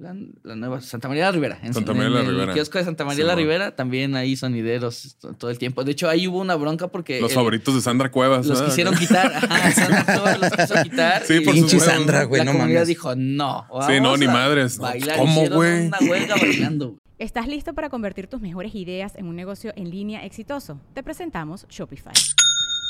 [SPEAKER 5] La, la nueva Santa María la Rivera. En,
[SPEAKER 3] Santa
[SPEAKER 5] en-
[SPEAKER 3] María la
[SPEAKER 5] en
[SPEAKER 3] Ribera.
[SPEAKER 5] El kiosco de Santa María la
[SPEAKER 3] Simón.
[SPEAKER 5] Rivera también hay sonideros to- todo el tiempo. De hecho, ahí hubo una bronca porque.
[SPEAKER 3] Los
[SPEAKER 5] el-
[SPEAKER 3] favoritos de Sandra Cuevas.
[SPEAKER 5] Los quisieron quitar. Ajá, Sandra Cuevas los quiso quitar.
[SPEAKER 3] Sí,
[SPEAKER 5] y
[SPEAKER 3] por
[SPEAKER 4] Pinche
[SPEAKER 3] supuesto.
[SPEAKER 4] Sandra, güey,
[SPEAKER 5] la
[SPEAKER 4] no
[SPEAKER 5] comunidad
[SPEAKER 4] mames.
[SPEAKER 5] dijo no.
[SPEAKER 3] Sí, no, ni madres.
[SPEAKER 5] Bailar.
[SPEAKER 3] ¿cómo, güey?
[SPEAKER 5] Una huelga bailando.
[SPEAKER 6] ¿Estás listo para convertir tus mejores ideas en un negocio en línea exitoso? Te presentamos Shopify.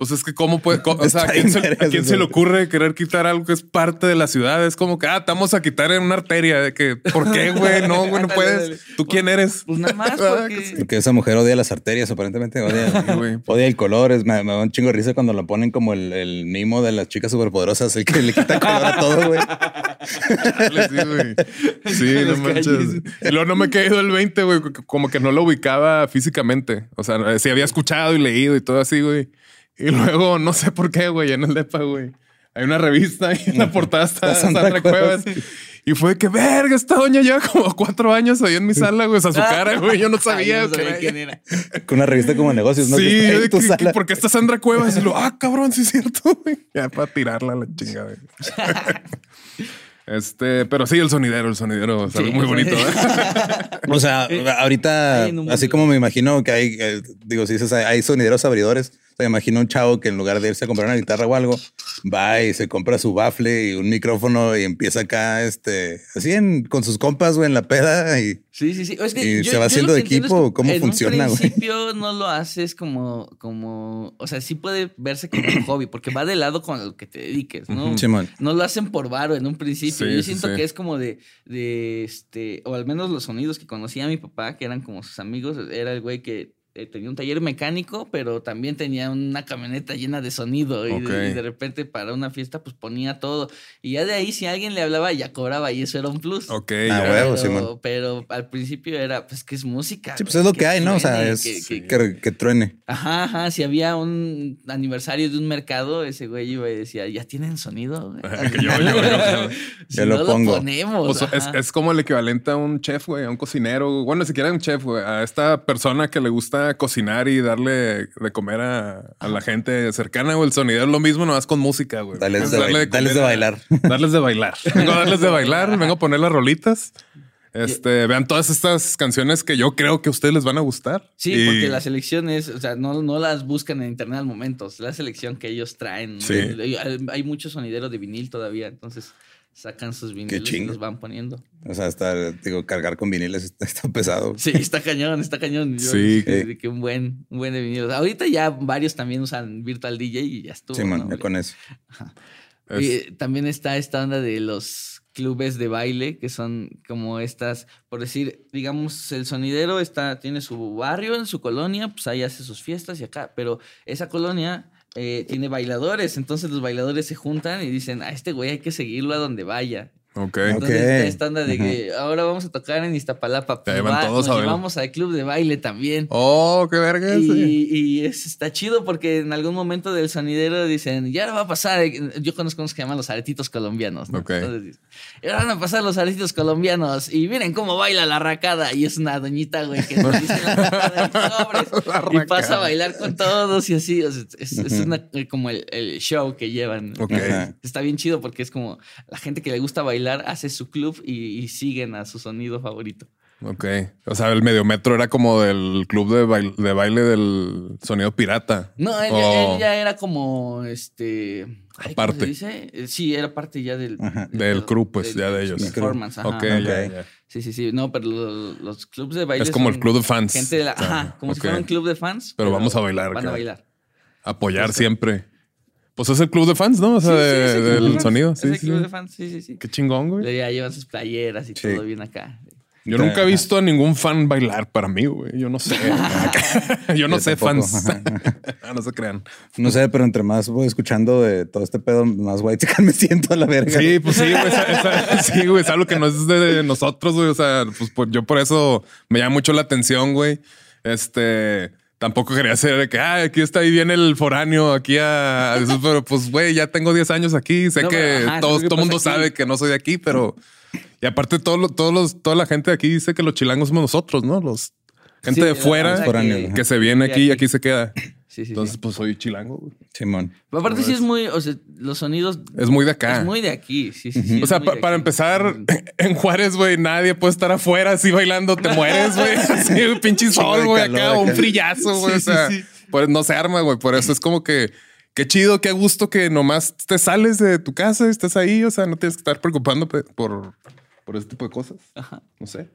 [SPEAKER 3] Pues es que cómo puede, o sea, ¿a quién, se,
[SPEAKER 4] bien
[SPEAKER 3] a quién
[SPEAKER 4] vergas,
[SPEAKER 3] se le ocurre querer quitar algo que es parte de la ciudad? Es como que, ah, te vamos a quitar en una arteria. De que, ¿por qué, güey? No, güey, no puedes. ¿Tú quién eres?
[SPEAKER 5] Pues nada más
[SPEAKER 3] Ah,
[SPEAKER 5] porque.
[SPEAKER 4] Porque esa mujer odia las arterias, aparentemente. Odia,
[SPEAKER 3] güey.
[SPEAKER 4] odia el color. Es, me, me da un chingo de risa cuando lo ponen como el, el mimo de las chicas superpoderosas, el que le quita color a todo, güey.
[SPEAKER 3] Sí, güey. Sí, no manches.
[SPEAKER 5] calles.
[SPEAKER 3] Y luego no me he caído el 20, güey. Como que no lo ubicaba físicamente. O sea, sí había escuchado y leído y todo así, güey. Y luego, no sé por qué, güey, en el DEPA, güey. Hay una revista y en la portada está
[SPEAKER 4] Sandra
[SPEAKER 3] Sandra Cuevas.
[SPEAKER 4] Cuevas.
[SPEAKER 3] Y fue que, verga, esta doña lleva como cuatro años ahí en mi sala, güey. O sea, su cara, güey. Yo no sabía,
[SPEAKER 5] Ay, no sabía quién era.
[SPEAKER 4] Con una revista como negocios, ¿no?
[SPEAKER 3] Sí,
[SPEAKER 4] Que está
[SPEAKER 3] que- que porque está Sandra Cuevas. Y lo, ah, cabrón, sí es cierto, güey. Ya para tirarla a la chinga, güey. Este, pero sí, el sonidero, el sonidero es
[SPEAKER 5] Sí,
[SPEAKER 3] algo muy bonito. ¿eh?
[SPEAKER 4] O sea, ahorita, así como me imagino que hay, eh, digo, si dices, hay, sonideros abridores, o sea, me imagino un chavo que en lugar de irse a comprar una guitarra o algo, va y se compra su bafle y un micrófono y empieza acá, este, así en, con sus compas, güey, en la peda y
[SPEAKER 5] Sí, sí, sí. Es que
[SPEAKER 4] ¿Y
[SPEAKER 5] yo-
[SPEAKER 4] se va haciendo de equipo?
[SPEAKER 5] es que
[SPEAKER 4] ¿Cómo
[SPEAKER 5] en
[SPEAKER 4] funciona,
[SPEAKER 5] un
[SPEAKER 4] güey?
[SPEAKER 5] principio no lo haces como, como, o sea, sí puede verse como un hobby, porque va de lado con lo que te dediques, ¿no?
[SPEAKER 4] Simón.
[SPEAKER 5] No lo hacen por varo en un principio.
[SPEAKER 3] Sí,
[SPEAKER 5] Yo siento
[SPEAKER 3] sí.
[SPEAKER 5] que es como de, de, este, o al menos los sonidos que conocía a mi papá, que eran como sus amigos, era el güey que eh, tenía un taller mecánico, pero también tenía una camioneta llena de sonido. Y, de,
[SPEAKER 3] Ok.
[SPEAKER 5] y de repente para una fiesta, pues ponía todo. Y ya de ahí, si alguien le hablaba, ya cobraba y eso era un plus.
[SPEAKER 3] Ok.
[SPEAKER 4] Ah,
[SPEAKER 3] ya.
[SPEAKER 4] huevo,
[SPEAKER 5] pero,
[SPEAKER 4] Simón.
[SPEAKER 5] pero al principio era, pues que es música.
[SPEAKER 4] Sí, pues es lo que hay, ¿no? O sea, es
[SPEAKER 5] que- que-
[SPEAKER 4] que, que truene.
[SPEAKER 5] Ajá, ajá. Si había un aniversario de un mercado, ese güey iba y decía, ¿ya tienen sonido? güey?"
[SPEAKER 3] Que yo- yo- yo-
[SPEAKER 5] Si
[SPEAKER 4] lo pongo.
[SPEAKER 5] ponemos.
[SPEAKER 3] Es, es como el equivalente a un chef, güey, a un cocinero. Bueno, ni siquiera un chef, güey, a esta persona que le gusta cocinar y darle de comer a, a la gente cercana, güey. El sonidero es lo mismo, nomás con música, güey.
[SPEAKER 4] Dales
[SPEAKER 3] Es
[SPEAKER 4] de
[SPEAKER 3] darle
[SPEAKER 4] dales
[SPEAKER 3] comer
[SPEAKER 4] de bailar.
[SPEAKER 3] Darles de bailar. Vengo a darles de bailar, vengo a poner las rolitas. Este, vean todas estas canciones que yo creo que a ustedes les van a gustar.
[SPEAKER 5] Sí,
[SPEAKER 3] Y-
[SPEAKER 5] porque la selección es, o sea, no, no las buscan en internet al momento, es la selección que ellos traen.
[SPEAKER 3] Sí.
[SPEAKER 5] Hay, hay muchos sonideros de vinil todavía, entonces sacan sus vinilos y los van poniendo.
[SPEAKER 4] O sea, hasta, digo, cargar con viniles está, está pesado.
[SPEAKER 5] Sí, está cañón, está cañón. Yo
[SPEAKER 3] Sí.
[SPEAKER 5] de que un buen, un buen de vinilos. Ahorita ya varios también usan Virtual DJ y ya estuvo.
[SPEAKER 4] Sí, man,
[SPEAKER 5] ¿no?
[SPEAKER 4] ya con eso.
[SPEAKER 3] Es-
[SPEAKER 5] Y también está esta onda de los clubes de baile, que son como estas, por decir, digamos, el sonidero está, tiene su barrio en su colonia, pues ahí hace sus fiestas y acá, pero esa colonia eh, tiene bailadores, entonces los bailadores se juntan y dicen, a este güey hay que seguirlo a donde vaya.
[SPEAKER 3] Ok.
[SPEAKER 5] Entonces
[SPEAKER 4] Ok.
[SPEAKER 5] está esta onda de que ahora vamos a tocar en Iztapalapa, pues
[SPEAKER 3] ahí van
[SPEAKER 5] va,
[SPEAKER 3] todos
[SPEAKER 5] nos
[SPEAKER 3] a
[SPEAKER 5] llevamos al club de baile también.
[SPEAKER 3] Oh, qué verga.
[SPEAKER 5] Y,
[SPEAKER 3] sí.
[SPEAKER 5] y es- está chido porque en algún momento del sonidero dicen, ya ahora va a pasar, yo conozco unos que llaman los aretitos colombianos, ¿no?
[SPEAKER 3] Ok.
[SPEAKER 5] Entonces dicen, y ahora van a pasar los aretitos colombianos y miren cómo baila la racada. Y es una doñita, güey, que nos dice la racada y sobres,
[SPEAKER 3] La
[SPEAKER 5] y pasa a bailar con todos y así. o sea, es es una- como el, el show que llevan.
[SPEAKER 3] Ok.
[SPEAKER 4] Ajá.
[SPEAKER 5] Está bien chido porque es como la gente que le gusta bailar hace su club y, y siguen a su sonido favorito.
[SPEAKER 3] Ok. O sea, el mediometro era como del club de baile, de baile del sonido pirata.
[SPEAKER 5] No, él, él ya era como este. ay, ¿cómo
[SPEAKER 3] Aparte.
[SPEAKER 5] se dice? Eh, Sí, era parte ya del.
[SPEAKER 4] Ajá.
[SPEAKER 3] Del crew, pues, ya de ellos.
[SPEAKER 5] Performance, ajá.
[SPEAKER 3] Ok,
[SPEAKER 4] Ok.
[SPEAKER 3] ya, ya.
[SPEAKER 5] Sí, sí, sí. No, pero lo- los, clubs de baile.
[SPEAKER 3] Es como el club de fans.
[SPEAKER 5] Gente de la-
[SPEAKER 3] O sea,
[SPEAKER 5] ajá, como si fuera un club de fans.
[SPEAKER 3] Pero vamos a bailar
[SPEAKER 5] Van a bailar.
[SPEAKER 3] Apoyar siempre. Pues es el club de fans, ¿no? O sea,
[SPEAKER 5] Sí, sí,
[SPEAKER 3] de-
[SPEAKER 5] es el club de
[SPEAKER 3] del
[SPEAKER 5] fans.
[SPEAKER 3] sonido.
[SPEAKER 5] Es
[SPEAKER 3] Sí,
[SPEAKER 5] el
[SPEAKER 3] sí.
[SPEAKER 5] club de fans, sí, sí, sí.
[SPEAKER 3] Qué chingón, güey.
[SPEAKER 5] Ya llevan sus playeras y
[SPEAKER 4] Sí.
[SPEAKER 5] todo bien acá.
[SPEAKER 3] Yo nunca he visto a ningún fan bailar para mí, güey. Yo no sé. Yo no
[SPEAKER 4] Yo
[SPEAKER 3] sé
[SPEAKER 4] tampoco.
[SPEAKER 3] fans. No se crean.
[SPEAKER 4] No sé, pero entre más voy escuchando de todo este pedo, más white me siento a la verga.
[SPEAKER 3] Sí, pues sí, güey. esa- esa- sí, güey. Es algo que no es de nosotros, güey. O sea, pues por- yo por eso me llama mucho la atención, güey. Este. Tampoco quería ser de que, ah, aquí está ahí viene el foráneo, aquí a... a eso", pero pues, güey, ya tengo 10 años aquí. Sé
[SPEAKER 5] No,
[SPEAKER 3] que todo, todo mundo
[SPEAKER 5] aquí.
[SPEAKER 3] sabe que no soy de aquí, pero... Y aparte, todos los- todos los, toda la gente de aquí dice que los chilangos somos nosotros, ¿no? Los gente
[SPEAKER 5] Sí,
[SPEAKER 3] de fuera
[SPEAKER 5] que-
[SPEAKER 3] se viene aquí y aquí se queda.
[SPEAKER 5] Sí, sí,
[SPEAKER 3] Entonces,
[SPEAKER 5] sí.
[SPEAKER 3] pues soy chilango, güey.
[SPEAKER 4] Simón.
[SPEAKER 5] Pero aparte, sí es muy. O sea, los sonidos.
[SPEAKER 3] Es muy de acá.
[SPEAKER 5] Es muy de aquí. Sí, sí, sí.
[SPEAKER 3] O sea, pa- para empezar, en Juárez, güey, nadie puede estar afuera así bailando, te mueres, güey. Así, un pinche sol, güey, acá, o un
[SPEAKER 4] acá.
[SPEAKER 3] frillazo, güey.
[SPEAKER 5] Sí,
[SPEAKER 3] o sea,
[SPEAKER 5] sí, sí.
[SPEAKER 3] pues no se arma, güey. Por eso es como que qué chido, qué gusto que nomás te sales de tu casa, estés ahí. O sea, no tienes que estar preocupando por, por ese tipo de cosas.
[SPEAKER 5] Ajá.
[SPEAKER 3] No sé.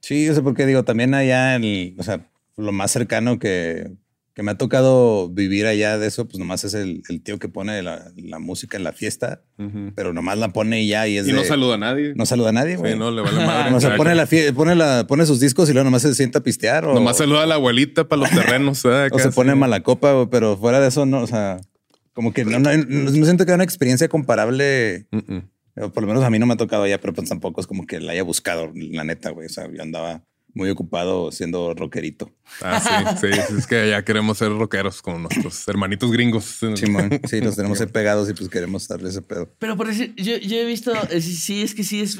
[SPEAKER 4] Sí, o sea, porque digo, también allá, el, o sea, lo más cercano que, que me ha tocado vivir allá de eso, pues nomás es el, el tío que pone la, la música en la fiesta, pero nomás la pone y ya y es
[SPEAKER 3] Y
[SPEAKER 4] de-
[SPEAKER 3] no saluda a nadie.
[SPEAKER 4] no saluda a nadie, güey.
[SPEAKER 3] Sí, no le vale madre.
[SPEAKER 4] O sea,
[SPEAKER 3] Ya,
[SPEAKER 4] pone, la pone, la, pone sus discos y luego nomás se sienta a pistear. O,
[SPEAKER 3] Nomás saluda a la abuelita para los terrenos. ¿verdad?
[SPEAKER 4] o se pone mala copa, pero fuera de eso, no, o sea, como que no, no, no- no siento que haya una experiencia comparable. O Por lo menos a mí no me ha tocado allá, pero pues tampoco es como que la haya buscado, la neta, güey. O sea, yo andaba muy ocupado siendo rockerito.
[SPEAKER 3] Ah, sí, sí, sí, es que ya queremos ser rockeros como nuestros hermanitos gringos.
[SPEAKER 4] Simón, sí, los tenemos ahí pegados y pues queremos darle ese pedo.
[SPEAKER 5] Pero por decir, yo, yo he visto, eh, sí, sí, es que sí, es,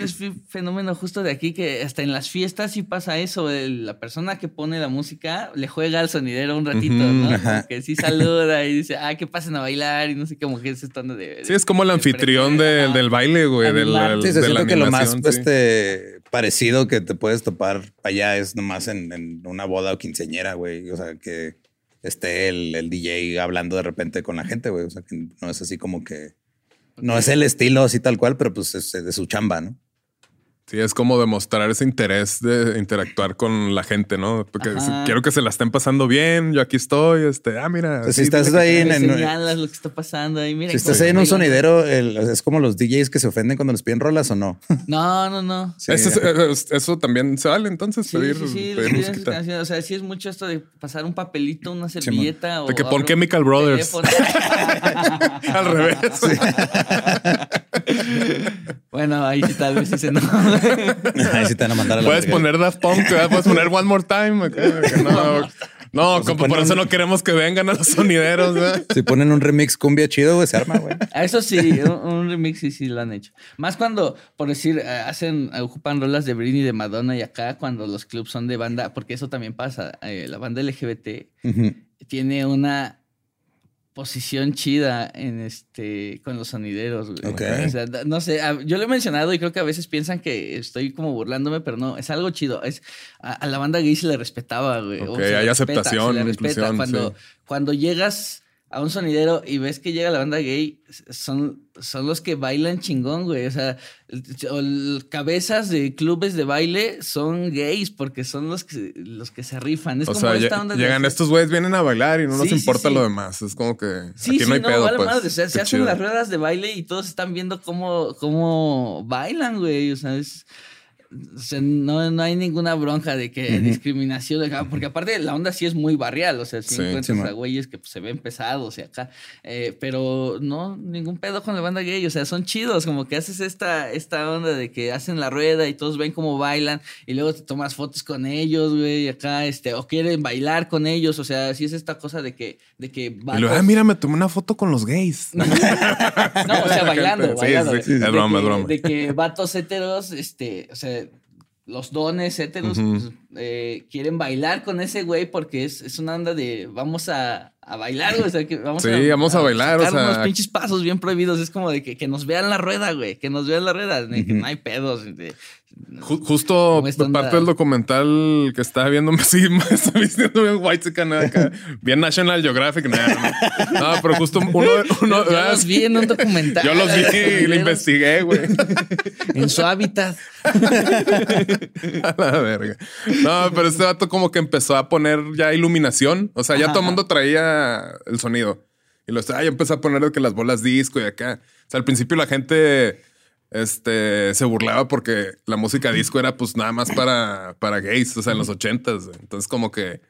[SPEAKER 5] fenómeno justo de aquí que hasta en las fiestas sí pasa eso. el- la persona que pone la música le juega al sonidero un ratito,
[SPEAKER 3] Ujú,
[SPEAKER 5] ¿no?
[SPEAKER 4] ajá.
[SPEAKER 5] Como que sí saluda y dice, ah, que pasen a bailar y no sé, como que es esta onda de.
[SPEAKER 3] Sí, es como el
[SPEAKER 5] de
[SPEAKER 3] anfitrión del, del baile, güey. Del, del-
[SPEAKER 4] Sí, se
[SPEAKER 3] de la
[SPEAKER 4] que lo más
[SPEAKER 3] sí.
[SPEAKER 4] este, parecido que te puedes topar allá es nomás en, en una boda o quinceañera, güey. O sea, que esté el, el DJ hablando de repente con la gente, güey. O sea, que no es así como que... No es el estilo así tal cual, pero pues es de su chamba, ¿no?
[SPEAKER 3] Sí, es como demostrar ese interés de interactuar con la gente, ¿no? Porque
[SPEAKER 5] Ajá.
[SPEAKER 3] quiero que se la estén pasando bien. Yo aquí estoy. Este, ah, mira.
[SPEAKER 4] Pues si
[SPEAKER 3] sí,
[SPEAKER 4] estás ahí en, en-
[SPEAKER 5] señalas lo que está pasando ahí. Mira,
[SPEAKER 4] si estás ahí en un sonidero, el- es como los DJs que se ofenden cuando les piden rolas o no.
[SPEAKER 5] No, no, no.
[SPEAKER 4] Sí.
[SPEAKER 3] Eso, es- eso también se vale entonces
[SPEAKER 5] Sí,
[SPEAKER 3] pedir,
[SPEAKER 5] sí, sí,
[SPEAKER 3] pedir
[SPEAKER 5] canciones. O sea, sí es mucho esto de pasar un papelito, una servilleta. o
[SPEAKER 3] De que pon Chemical Brothers. Al revés.
[SPEAKER 5] bueno, ahí sí tal vez sí se no.
[SPEAKER 4] Ahí sí te van a mandar a la
[SPEAKER 3] Puedes
[SPEAKER 4] verga.
[SPEAKER 3] poner Daft Punk, ¿verdad? puedes poner One More Time. No, no como por eso
[SPEAKER 4] un-
[SPEAKER 3] no queremos que vengan a los sonideros. ¿verdad?
[SPEAKER 4] Si ponen un remix cumbia chido, güey, se arma, güey.
[SPEAKER 5] A Eso sí, un, un remix sí, sí lo han hecho. Más cuando, por decir, eh, hacen, ocupan rolas de Britney, de Madonna y acá cuando los clubs son de banda, porque eso también pasa. eh, la banda LGBT tiene una posición chida en este con los sonideros, güey. O sea, no sé, yo lo he mencionado y creo que a veces piensan que estoy como burlándome, pero no, es algo chido. Es a, a la banda gay se le respetaba, güey. o
[SPEAKER 3] Ok,
[SPEAKER 5] se
[SPEAKER 3] hay
[SPEAKER 5] respeta,
[SPEAKER 3] aceptación,
[SPEAKER 5] se le respeta. Cuando,
[SPEAKER 3] sí.
[SPEAKER 5] cuando llegas a un sonidero y ves que llega la banda gay, son, son los que bailan chingón, güey. O sea, el- el- cabezas de clubes de baile son gays porque son los que, los que se rifan. Es
[SPEAKER 3] O
[SPEAKER 5] como
[SPEAKER 3] sea,
[SPEAKER 5] esta onda
[SPEAKER 3] llegan estos güeyes, vienen a bailar y no nos
[SPEAKER 5] Sí, sí,
[SPEAKER 3] importa
[SPEAKER 5] sí.
[SPEAKER 3] lo demás. Es como que
[SPEAKER 5] Sí,
[SPEAKER 3] aquí
[SPEAKER 5] sí,
[SPEAKER 3] no hay pedo.
[SPEAKER 5] vale
[SPEAKER 3] pues.
[SPEAKER 5] madre. O sea, se hacen
[SPEAKER 3] chido.
[SPEAKER 5] las ruedas de baile y todos están viendo cómo, cómo bailan, güey. O sea, es- sea, no, no hay ninguna bronca de que discriminación, de acá, porque aparte la onda sí es muy barrial, o sea, si
[SPEAKER 3] Sí,
[SPEAKER 5] encuentras
[SPEAKER 4] sí,
[SPEAKER 5] a güeyes que pues, se ven pesados y acá, eh, pero no, ningún pedo con la banda gay, o sea, son chidos, como que haces esta, esta onda de que hacen la rueda y todos ven cómo bailan y luego te tomas fotos con ellos, güey, acá, este, o quieren bailar con ellos, o sea, sí es esta cosa de que, de que
[SPEAKER 3] ah, mira, me tomé una foto con los gays.
[SPEAKER 5] no, o sea, bailando, bailando.
[SPEAKER 3] sí, es broma, es broma.
[SPEAKER 5] De que vatos heteros, este, o sea, los dones heteros
[SPEAKER 3] Ujú.
[SPEAKER 5] pues, eh, quieren bailar con ese güey porque es, es una onda de vamos a, a bailar, güey. O sea, que vamos
[SPEAKER 3] Sí, vamos a bailar, o sea-
[SPEAKER 5] unos pinches pasos bien prohibidos. Es como de que, que nos vean la rueda, güey. Que nos vean la rueda. que no hay pedos. de-
[SPEAKER 3] justo parte del documental que estaba viendo, me sí, me estaba vistiendo bien white acá, bien National Geographic. No, no, pero justo uno, uno
[SPEAKER 5] Yo
[SPEAKER 3] ah,
[SPEAKER 5] los vi en un documental.
[SPEAKER 3] yo los vi y lo investigué, güey.
[SPEAKER 5] En su hábitat.
[SPEAKER 3] A la verga. No, pero este vato como que empezó a poner ya iluminación. O sea, ya todo el mundo traía el sonido. Y lo ah, ya empezó a poner que las bolas disco y acá. O sea, al principio la gente este, se burlaba porque la música disco era pues nada más para, para gays, o sea, en los ochentas. Entonces como que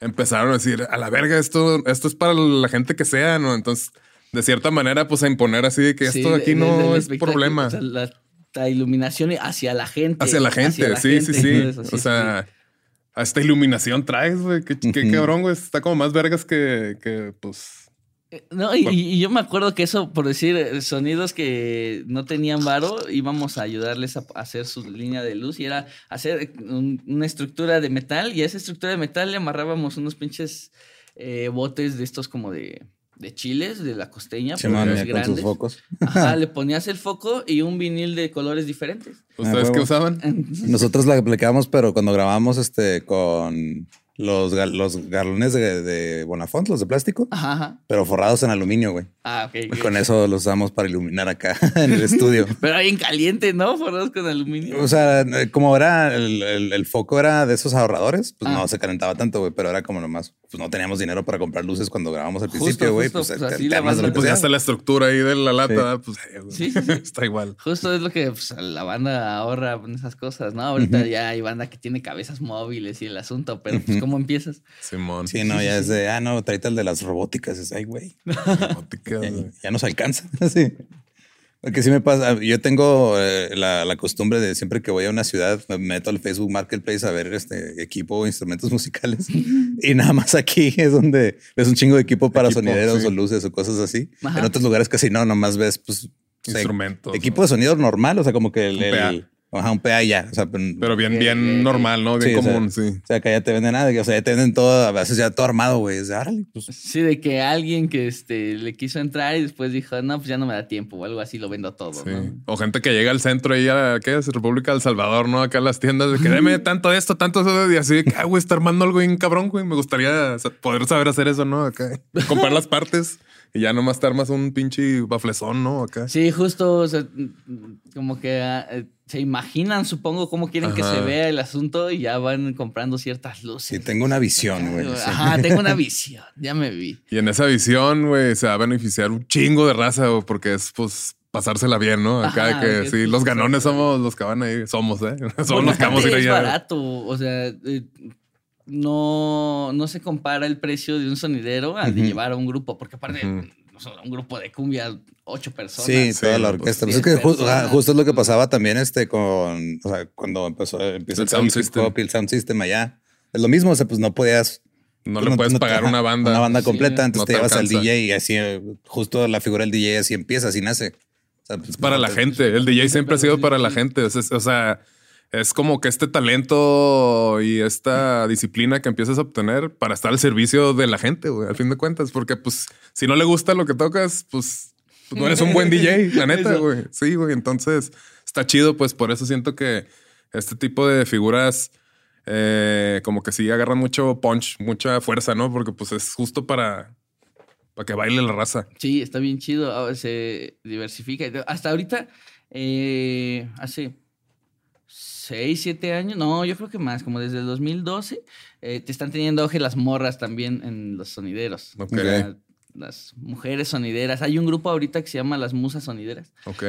[SPEAKER 3] empezaron a decir, a la verga, esto, esto es para la gente que sea, ¿no? Entonces, de cierta manera, pues a imponer así de que
[SPEAKER 5] Sí,
[SPEAKER 3] esto de aquí no es problema.
[SPEAKER 5] o sea, la, la iluminación hacia la gente.
[SPEAKER 3] Hacia la gente,
[SPEAKER 5] la
[SPEAKER 3] sí, sí,
[SPEAKER 5] gente,
[SPEAKER 3] sí.
[SPEAKER 5] todo eso, sí,
[SPEAKER 3] o sea, hasta iluminación traes, güey. Qué, qué cabrón, güey. Está como más vergas que, que pues.
[SPEAKER 5] Eh, No, y, y yo me acuerdo que eso, por decir, eh, sonidos que no tenían varo, íbamos a ayudarles a hacer su línea de luz y era hacer un- una estructura de metal y a esa estructura de metal le amarrábamos unos pinches eh, botes de estos como de, de chiles, de la costeña, pero
[SPEAKER 4] Simón,
[SPEAKER 5] los
[SPEAKER 4] sus
[SPEAKER 5] grandes.
[SPEAKER 4] focos.
[SPEAKER 5] Ajá, le ponías el foco y un vinil de colores diferentes.
[SPEAKER 3] ¿Ustedes qué
[SPEAKER 4] huevo.
[SPEAKER 3] usaban?
[SPEAKER 4] Nosotros la aplicábamos, pero cuando grabamos este con los, gal- los galones de, de Bonafont, los de plástico,
[SPEAKER 5] Ajá, ajá.
[SPEAKER 4] pero forrados en aluminio, güey.
[SPEAKER 5] Ah, ok.
[SPEAKER 4] Con eso los usamos para iluminar acá en el estudio.
[SPEAKER 5] Pero ahí en caliente, ¿no? Forrados con aluminio.
[SPEAKER 4] O sea, eh, como era el, el- el foco era de esos ahorradores, pues
[SPEAKER 5] Ah.
[SPEAKER 4] no se calentaba tanto, güey, pero era como nomás, pues no teníamos dinero para comprar luces cuando grabamos al
[SPEAKER 5] Justo,
[SPEAKER 4] principio, güey. Pues,
[SPEAKER 5] pues, así la banda-
[SPEAKER 3] Pues ya está la estructura ahí de la lata, pues eh, güey,
[SPEAKER 5] Sí, sí, sí.
[SPEAKER 3] está igual.
[SPEAKER 5] Justo es lo que pues, la banda ahorra en esas cosas, ¿no? Ahorita ya hay banda que tiene cabezas móviles y el asunto, pero pues ¿cómo empiezas?
[SPEAKER 3] Simón.
[SPEAKER 4] Sí, no, ya es de, ah, no, tráete el de las robóticas. Es, ay, güey,
[SPEAKER 3] Robótica,
[SPEAKER 4] ya,
[SPEAKER 3] güey.
[SPEAKER 4] ya nos alcanza. sí. Porque sí me pasa, yo tengo eh, la, la costumbre de siempre que voy a una ciudad, me meto al Facebook Marketplace a ver este equipo o instrumentos musicales. y nada más aquí es donde ves un chingo de equipo para
[SPEAKER 3] Equipo,
[SPEAKER 4] sonideros
[SPEAKER 3] sí.
[SPEAKER 4] o luces o cosas así.
[SPEAKER 5] Ajá.
[SPEAKER 4] En otros lugares casi no, nomás ves, pues, o sea,
[SPEAKER 3] Instrumentos.
[SPEAKER 4] equipo de sonido normal, o sea, como que el. Ajá, un PA y ya. O sea, pero,
[SPEAKER 3] Pero bien, bien normal, ¿no? Bien
[SPEAKER 4] Sí, o sea,
[SPEAKER 3] común, sí.
[SPEAKER 4] o sea, acá ya te venden nada, o sea, ya te venden todo, a veces ya todo armado, güey. Pues.
[SPEAKER 5] Sí, de que alguien que este, le quiso entrar y después dijo, no, pues ya no me da tiempo o algo así, lo vendo todo,
[SPEAKER 3] Sí.
[SPEAKER 5] ¿no?
[SPEAKER 3] O gente que llega al centro ahí a ¿qué es? República del Salvador, ¿no? Acá a las tiendas de que deme tanto de esto, tanto de eso, y así de que, ah, güey, está armando algo bien cabrón, güey. Me gustaría poder saber hacer eso, ¿no? Acá. Comprar las partes y ya nomás te armas un pinche baflezón, ¿no? Acá.
[SPEAKER 5] Sí, justo, o sea, como que ah, eh, se imaginan, supongo, cómo quieren que se vea el asunto y ya van comprando ciertas luces.
[SPEAKER 4] Sí, tengo una visión, güey. sí.
[SPEAKER 5] Ajá, tengo una visión, ya me vi.
[SPEAKER 3] Y en esa visión, güey, se va a beneficiar un chingo de raza, güey, porque es pues pasársela bien, ¿no? Acá
[SPEAKER 5] Ajá,
[SPEAKER 3] que
[SPEAKER 5] que,
[SPEAKER 3] sí, los ganones somos los que van ahí, somos, ¿eh? Somos los que vamos a ir
[SPEAKER 5] Aparte, es
[SPEAKER 3] allá.
[SPEAKER 5] barato, o sea, eh, no, no se compara el precio de un sonidero al de
[SPEAKER 4] Ujú.
[SPEAKER 5] llevar a un grupo, porque aparte, no sé, un grupo de cumbia, ocho personas.
[SPEAKER 4] Sí,
[SPEAKER 3] Sí,
[SPEAKER 4] toda la orquesta. Pues es que ju-
[SPEAKER 5] personas.
[SPEAKER 4] ajá, justo es lo que pasaba también este con, o sea, cuando empezó, empieza
[SPEAKER 3] El
[SPEAKER 4] el,
[SPEAKER 3] sound system.
[SPEAKER 4] el sound system allá. Es lo mismo, o sea, pues no podías.
[SPEAKER 3] No
[SPEAKER 4] pues,
[SPEAKER 3] le puedes
[SPEAKER 4] te-
[SPEAKER 3] pagar una banda.
[SPEAKER 4] Una banda
[SPEAKER 5] Sí,
[SPEAKER 4] completa, entonces
[SPEAKER 3] no
[SPEAKER 4] te
[SPEAKER 3] te
[SPEAKER 4] llevas al. DJ y así, justo la figura del DJ así empieza, así nace. O sea, pues,
[SPEAKER 3] Es para
[SPEAKER 4] no
[SPEAKER 3] la
[SPEAKER 4] te-
[SPEAKER 3] gente. El DJ siempre ha sido para la gente. O sea, es como que este talento y esta disciplina que empiezas a obtener para estar al servicio de la gente, güey, al fin de cuentas. Porque, pues, si no le gusta lo que tocas, pues, pues, no eres un buen DJ, la neta, güey. Sí, güey. Entonces, está chido, pues, por eso siento que este tipo de figuras eh, como que sí agarran mucho punch, mucha fuerza, ¿no? Porque, pues, es justo para, para que baile la raza.
[SPEAKER 5] Sí, está bien chido. ahora Se diversifica. Hasta ahorita, eh, hace seis, siete años, no, yo creo que más, como desde el 2012, eh, te están teniendo auge las morras también en los sonideros.
[SPEAKER 3] Ok.
[SPEAKER 5] O sea, las mujeres sonideras. Hay un grupo ahorita que se llama Las Musas Sonideras.
[SPEAKER 3] Ok.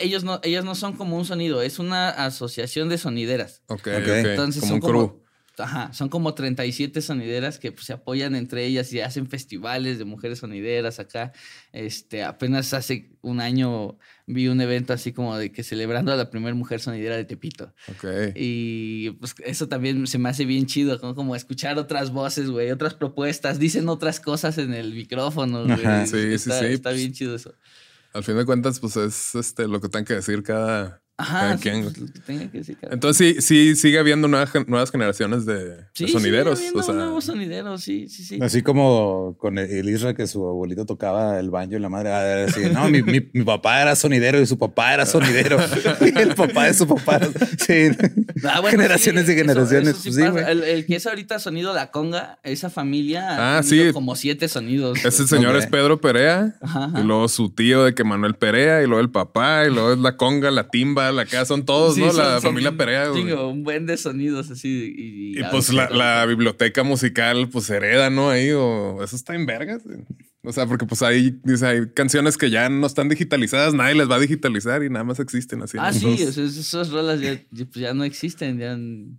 [SPEAKER 5] Ellos no, ellas no son como un sonido, es una asociación de sonideras.
[SPEAKER 3] Ok,
[SPEAKER 4] Ok.
[SPEAKER 3] ok.
[SPEAKER 5] Entonces
[SPEAKER 3] como
[SPEAKER 5] son
[SPEAKER 3] un
[SPEAKER 5] como,
[SPEAKER 3] crew.
[SPEAKER 5] Ajá, son como 37 sonideras que pues, se apoyan entre ellas y hacen festivales de mujeres sonideras acá. Este, apenas hace un año vi un evento así como de que celebrando a la primera mujer sonidera de Tepito.
[SPEAKER 3] Ok.
[SPEAKER 5] Y pues eso también se me hace bien chido, como, como escuchar otras voces, güey, otras propuestas, dicen otras cosas en el micrófono, güey.
[SPEAKER 3] Sí, sí,
[SPEAKER 5] está,
[SPEAKER 3] sí,
[SPEAKER 5] Está
[SPEAKER 3] pues,
[SPEAKER 5] bien chido eso.
[SPEAKER 3] Al fin de cuentas, pues es este lo que tengan que decir cada,
[SPEAKER 5] Ajá, sí, pues, tenga que decir
[SPEAKER 3] Entonces sí, sí sigue habiendo nuevas, gen- nuevas generaciones de, de
[SPEAKER 5] Sí,
[SPEAKER 3] sonideros.
[SPEAKER 5] sigue
[SPEAKER 3] o
[SPEAKER 5] habiendo
[SPEAKER 3] sea,
[SPEAKER 5] nuevos sonideros, sí, sí, sí.
[SPEAKER 4] Así como con el- Isra que su abuelito tocaba el banjo y la madre ah, era así, no, mi, mi- mi papá era sonidero y su papá era sonidero y el papá de su papá. Sí.
[SPEAKER 5] Ah, bueno,
[SPEAKER 4] generaciones
[SPEAKER 5] sí,
[SPEAKER 4] y generaciones.
[SPEAKER 5] eso sí
[SPEAKER 4] pues
[SPEAKER 5] el, el que es ahorita sonido La Conga, esa familia
[SPEAKER 3] Ah,
[SPEAKER 5] ha tenido
[SPEAKER 3] sí.
[SPEAKER 5] como siete sonidos.
[SPEAKER 3] ese señor es Pedro Perea.
[SPEAKER 5] Ajá, ajá.
[SPEAKER 3] Y luego su tío de que Manuel Perea. Y luego el papá. Y luego es la conga, la timba, la casa. Son todos,
[SPEAKER 5] Sí,
[SPEAKER 3] ¿no?
[SPEAKER 5] son-
[SPEAKER 3] la
[SPEAKER 5] son
[SPEAKER 3] familia Perea. güey.
[SPEAKER 5] un buen de sonidos así. Y,
[SPEAKER 3] Y pues la, la biblioteca musical, pues hereda, ¿no? Ahí, o eso está en vergas. güey. O sea, porque pues dice, hay canciones que ya no están digitalizadas, nadie las va a digitalizar y nada más existen así.
[SPEAKER 5] Ah, sí, o sea, esas rolas ya, ya, pues, ya no existen, ya,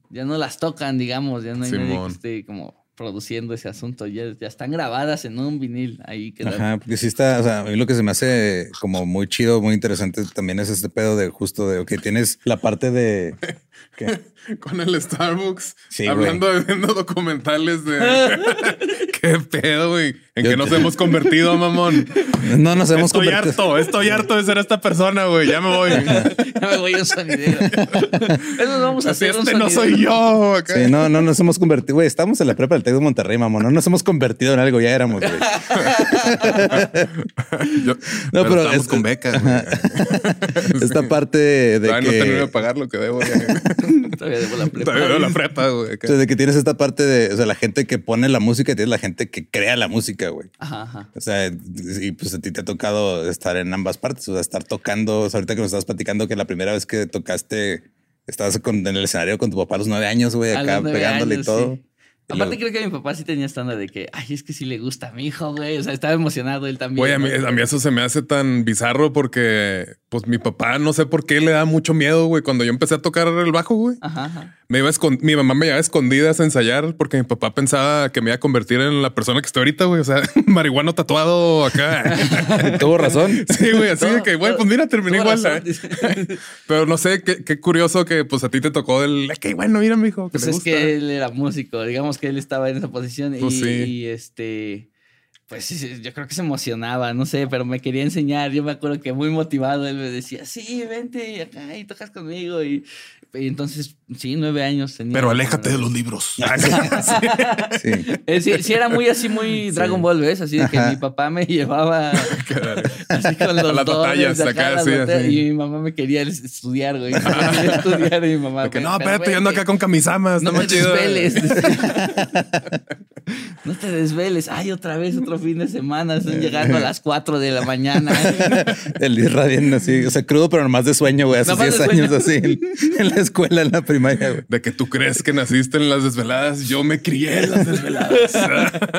[SPEAKER 5] ya no las tocan, digamos, ya no hay nadie que
[SPEAKER 3] Simón.
[SPEAKER 5] esté como produciendo ese asunto, ya, ya están grabadas en un vinil ahí que
[SPEAKER 4] Ajá, porque sí está, o sea, a mí lo que se me hace como muy chido, muy interesante también es este pedo de justo de, ok, tienes la parte de... ¿qué?
[SPEAKER 3] Con el Starbucks,
[SPEAKER 4] Sí,
[SPEAKER 3] hablando de viendo documentales de qué pedo, güey. En
[SPEAKER 4] Yo
[SPEAKER 3] que nos
[SPEAKER 4] te-
[SPEAKER 3] hemos convertido, mamón.
[SPEAKER 4] No nos hemos
[SPEAKER 3] Estoy
[SPEAKER 4] convertido...
[SPEAKER 3] harto, estoy harto de ser esta persona, güey. Ya me voy.
[SPEAKER 5] ya me voy a un sonidero. Eso vamos a
[SPEAKER 3] Así
[SPEAKER 5] hacer un
[SPEAKER 3] este no soy yo. acá.
[SPEAKER 4] Sí, no, no nos hemos convertido, güey, estamos en la prepa del Tec de Monterrey, mamón, no nos hemos convertido en algo, ya éramos, güey.
[SPEAKER 3] Yo-
[SPEAKER 4] No, pero
[SPEAKER 3] estamos
[SPEAKER 4] es-
[SPEAKER 3] con becas.
[SPEAKER 4] Esta parte de
[SPEAKER 3] Todavía no termino de
[SPEAKER 4] que...
[SPEAKER 3] pagar lo que debo. ya.
[SPEAKER 5] Todavía debo la prepa.
[SPEAKER 3] Todavía debo la prepa, güey.
[SPEAKER 4] o sea, de que tienes esta parte de, o sea, la gente que pone la música y tienes la gente que crea la música, güey.
[SPEAKER 5] Ajá, ajá.
[SPEAKER 4] O sea, y pues a ti te ha tocado estar en ambas partes, o sea, estar tocando, o sea, ahorita que nos estabas platicando que la primera vez que tocaste, estabas con- en el escenario con tu papá a los nueve años, güey,
[SPEAKER 5] A
[SPEAKER 4] acá pegándole
[SPEAKER 5] años,
[SPEAKER 4] y todo.
[SPEAKER 5] sí.
[SPEAKER 4] Y
[SPEAKER 5] Aparte
[SPEAKER 4] luego-
[SPEAKER 5] creo que mi papá sí tenía estándar de que, ay, es que sí le gusta a mi hijo, güey. O sea, estaba emocionado él también.
[SPEAKER 3] Güey, a mí,
[SPEAKER 5] ¿no?
[SPEAKER 3] a mí eso se me hace tan bizarro porque, pues, mi papá no sé por qué le da mucho miedo, güey. Cuando yo empecé a tocar el bajo, güey,
[SPEAKER 5] Ajá, ajá.
[SPEAKER 3] me iba a escon- mi mamá me llevaba a escondidas a ensayar porque mi papá pensaba que me iba a convertir en la persona que estoy ahorita, güey. O sea, marihuano tatuado acá.
[SPEAKER 4] Tuvo razón.
[SPEAKER 3] Sí, güey, así de que, güey, pues mira, terminé igual.
[SPEAKER 5] razón,
[SPEAKER 3] ¿eh? Pero no sé, qué, qué curioso que pues a ti te tocó el, que bueno, mira, mijo, que
[SPEAKER 5] Pues es
[SPEAKER 3] gusta.
[SPEAKER 5] que él era músico, digamos que él estaba en esa posición y,
[SPEAKER 3] Pues sí.
[SPEAKER 5] y, este, pues sí, sí, yo creo que se emocionaba, no sé, pero me quería enseñar. Yo me acuerdo que muy motivado él me decía, sí, vente acá y tocas conmigo. Y, y entonces, sí, nueve años tenía.
[SPEAKER 3] Pero aléjate de los libros.
[SPEAKER 4] Sí.
[SPEAKER 5] Eh, sí, sí, era muy así, muy Dragon Ball, ¿ves? Así de que
[SPEAKER 4] Ajá.
[SPEAKER 5] mi papá me llevaba así con los
[SPEAKER 3] las
[SPEAKER 5] dones,
[SPEAKER 3] batallas,
[SPEAKER 5] acá,
[SPEAKER 3] acá,
[SPEAKER 5] las
[SPEAKER 3] sí,
[SPEAKER 5] batallas. Y mi mamá me quería estudiar, güey. Me quería estudiar y mi mamá.
[SPEAKER 3] De que,
[SPEAKER 5] "Pero
[SPEAKER 3] no, espérate, yo ando
[SPEAKER 5] vente".
[SPEAKER 3] acá con camisamas.
[SPEAKER 5] No
[SPEAKER 3] está
[SPEAKER 5] te desveles. no te desveles. Ay, otra vez, otro fin de semana, están llegando a las 4 de la mañana.
[SPEAKER 4] El Isra bien así, o sea, crudo, pero nomás de sueño, güey. Hace
[SPEAKER 5] Nomás de
[SPEAKER 4] 10 años así en, en la escuela, en la primaria, güey.
[SPEAKER 3] De que tú crees que naciste en las desveladas, yo me crié en las desveladas.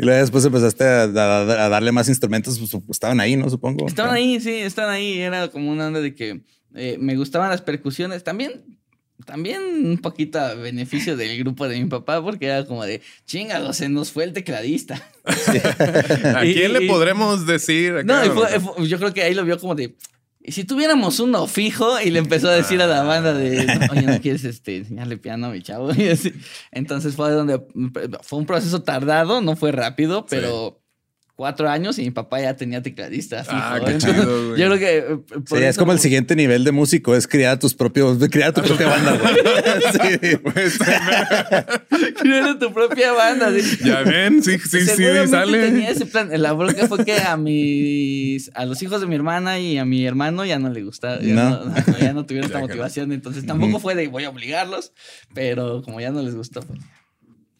[SPEAKER 4] Y luego después empezaste a, a- a darle más instrumentos, pues estaban ahí, ¿no? Supongo.
[SPEAKER 5] Estaban ahí, sí, estaban ahí. Era como una onda de que eh, me gustaban las percusiones. También, también un poquito a beneficio del grupo de mi papá, porque era como de chingado, se nos fue el tecladista.
[SPEAKER 3] ¿A quién
[SPEAKER 5] y-
[SPEAKER 3] le podremos decir? acá?
[SPEAKER 5] No, y fue- fue- yo creo que ahí lo vio como de. ¿Y si tuviéramos uno fijo? Y le empezó a decir a la banda de, "No, oye, ¿no quieres este, enseñarle piano a mi chavo? Y así. Entonces fue donde fue un proceso tardado, no fue rápido, pero cuatro años y mi papá ya tenía tecladista fijo.
[SPEAKER 3] Ah, qué
[SPEAKER 5] Entonces,
[SPEAKER 3] chido, güey.
[SPEAKER 5] Yo creo que... eh,
[SPEAKER 4] Sí, es como el siguiente nivel de músico, es crear tus propios, crear tu propia banda, güey. Sí.
[SPEAKER 5] Crear tu propia banda. sí.
[SPEAKER 3] Ya ven, sí, sí, sí, sale.
[SPEAKER 5] tenía ese plan. La bronca fue que a mis a los hijos de mi hermana y a mi hermano ya no le gustaba, ya
[SPEAKER 4] No.
[SPEAKER 5] no, no, ya no tuvieron esta motivación, entonces tampoco fue de voy a obligarlos, pero como ya no les gustó, pues,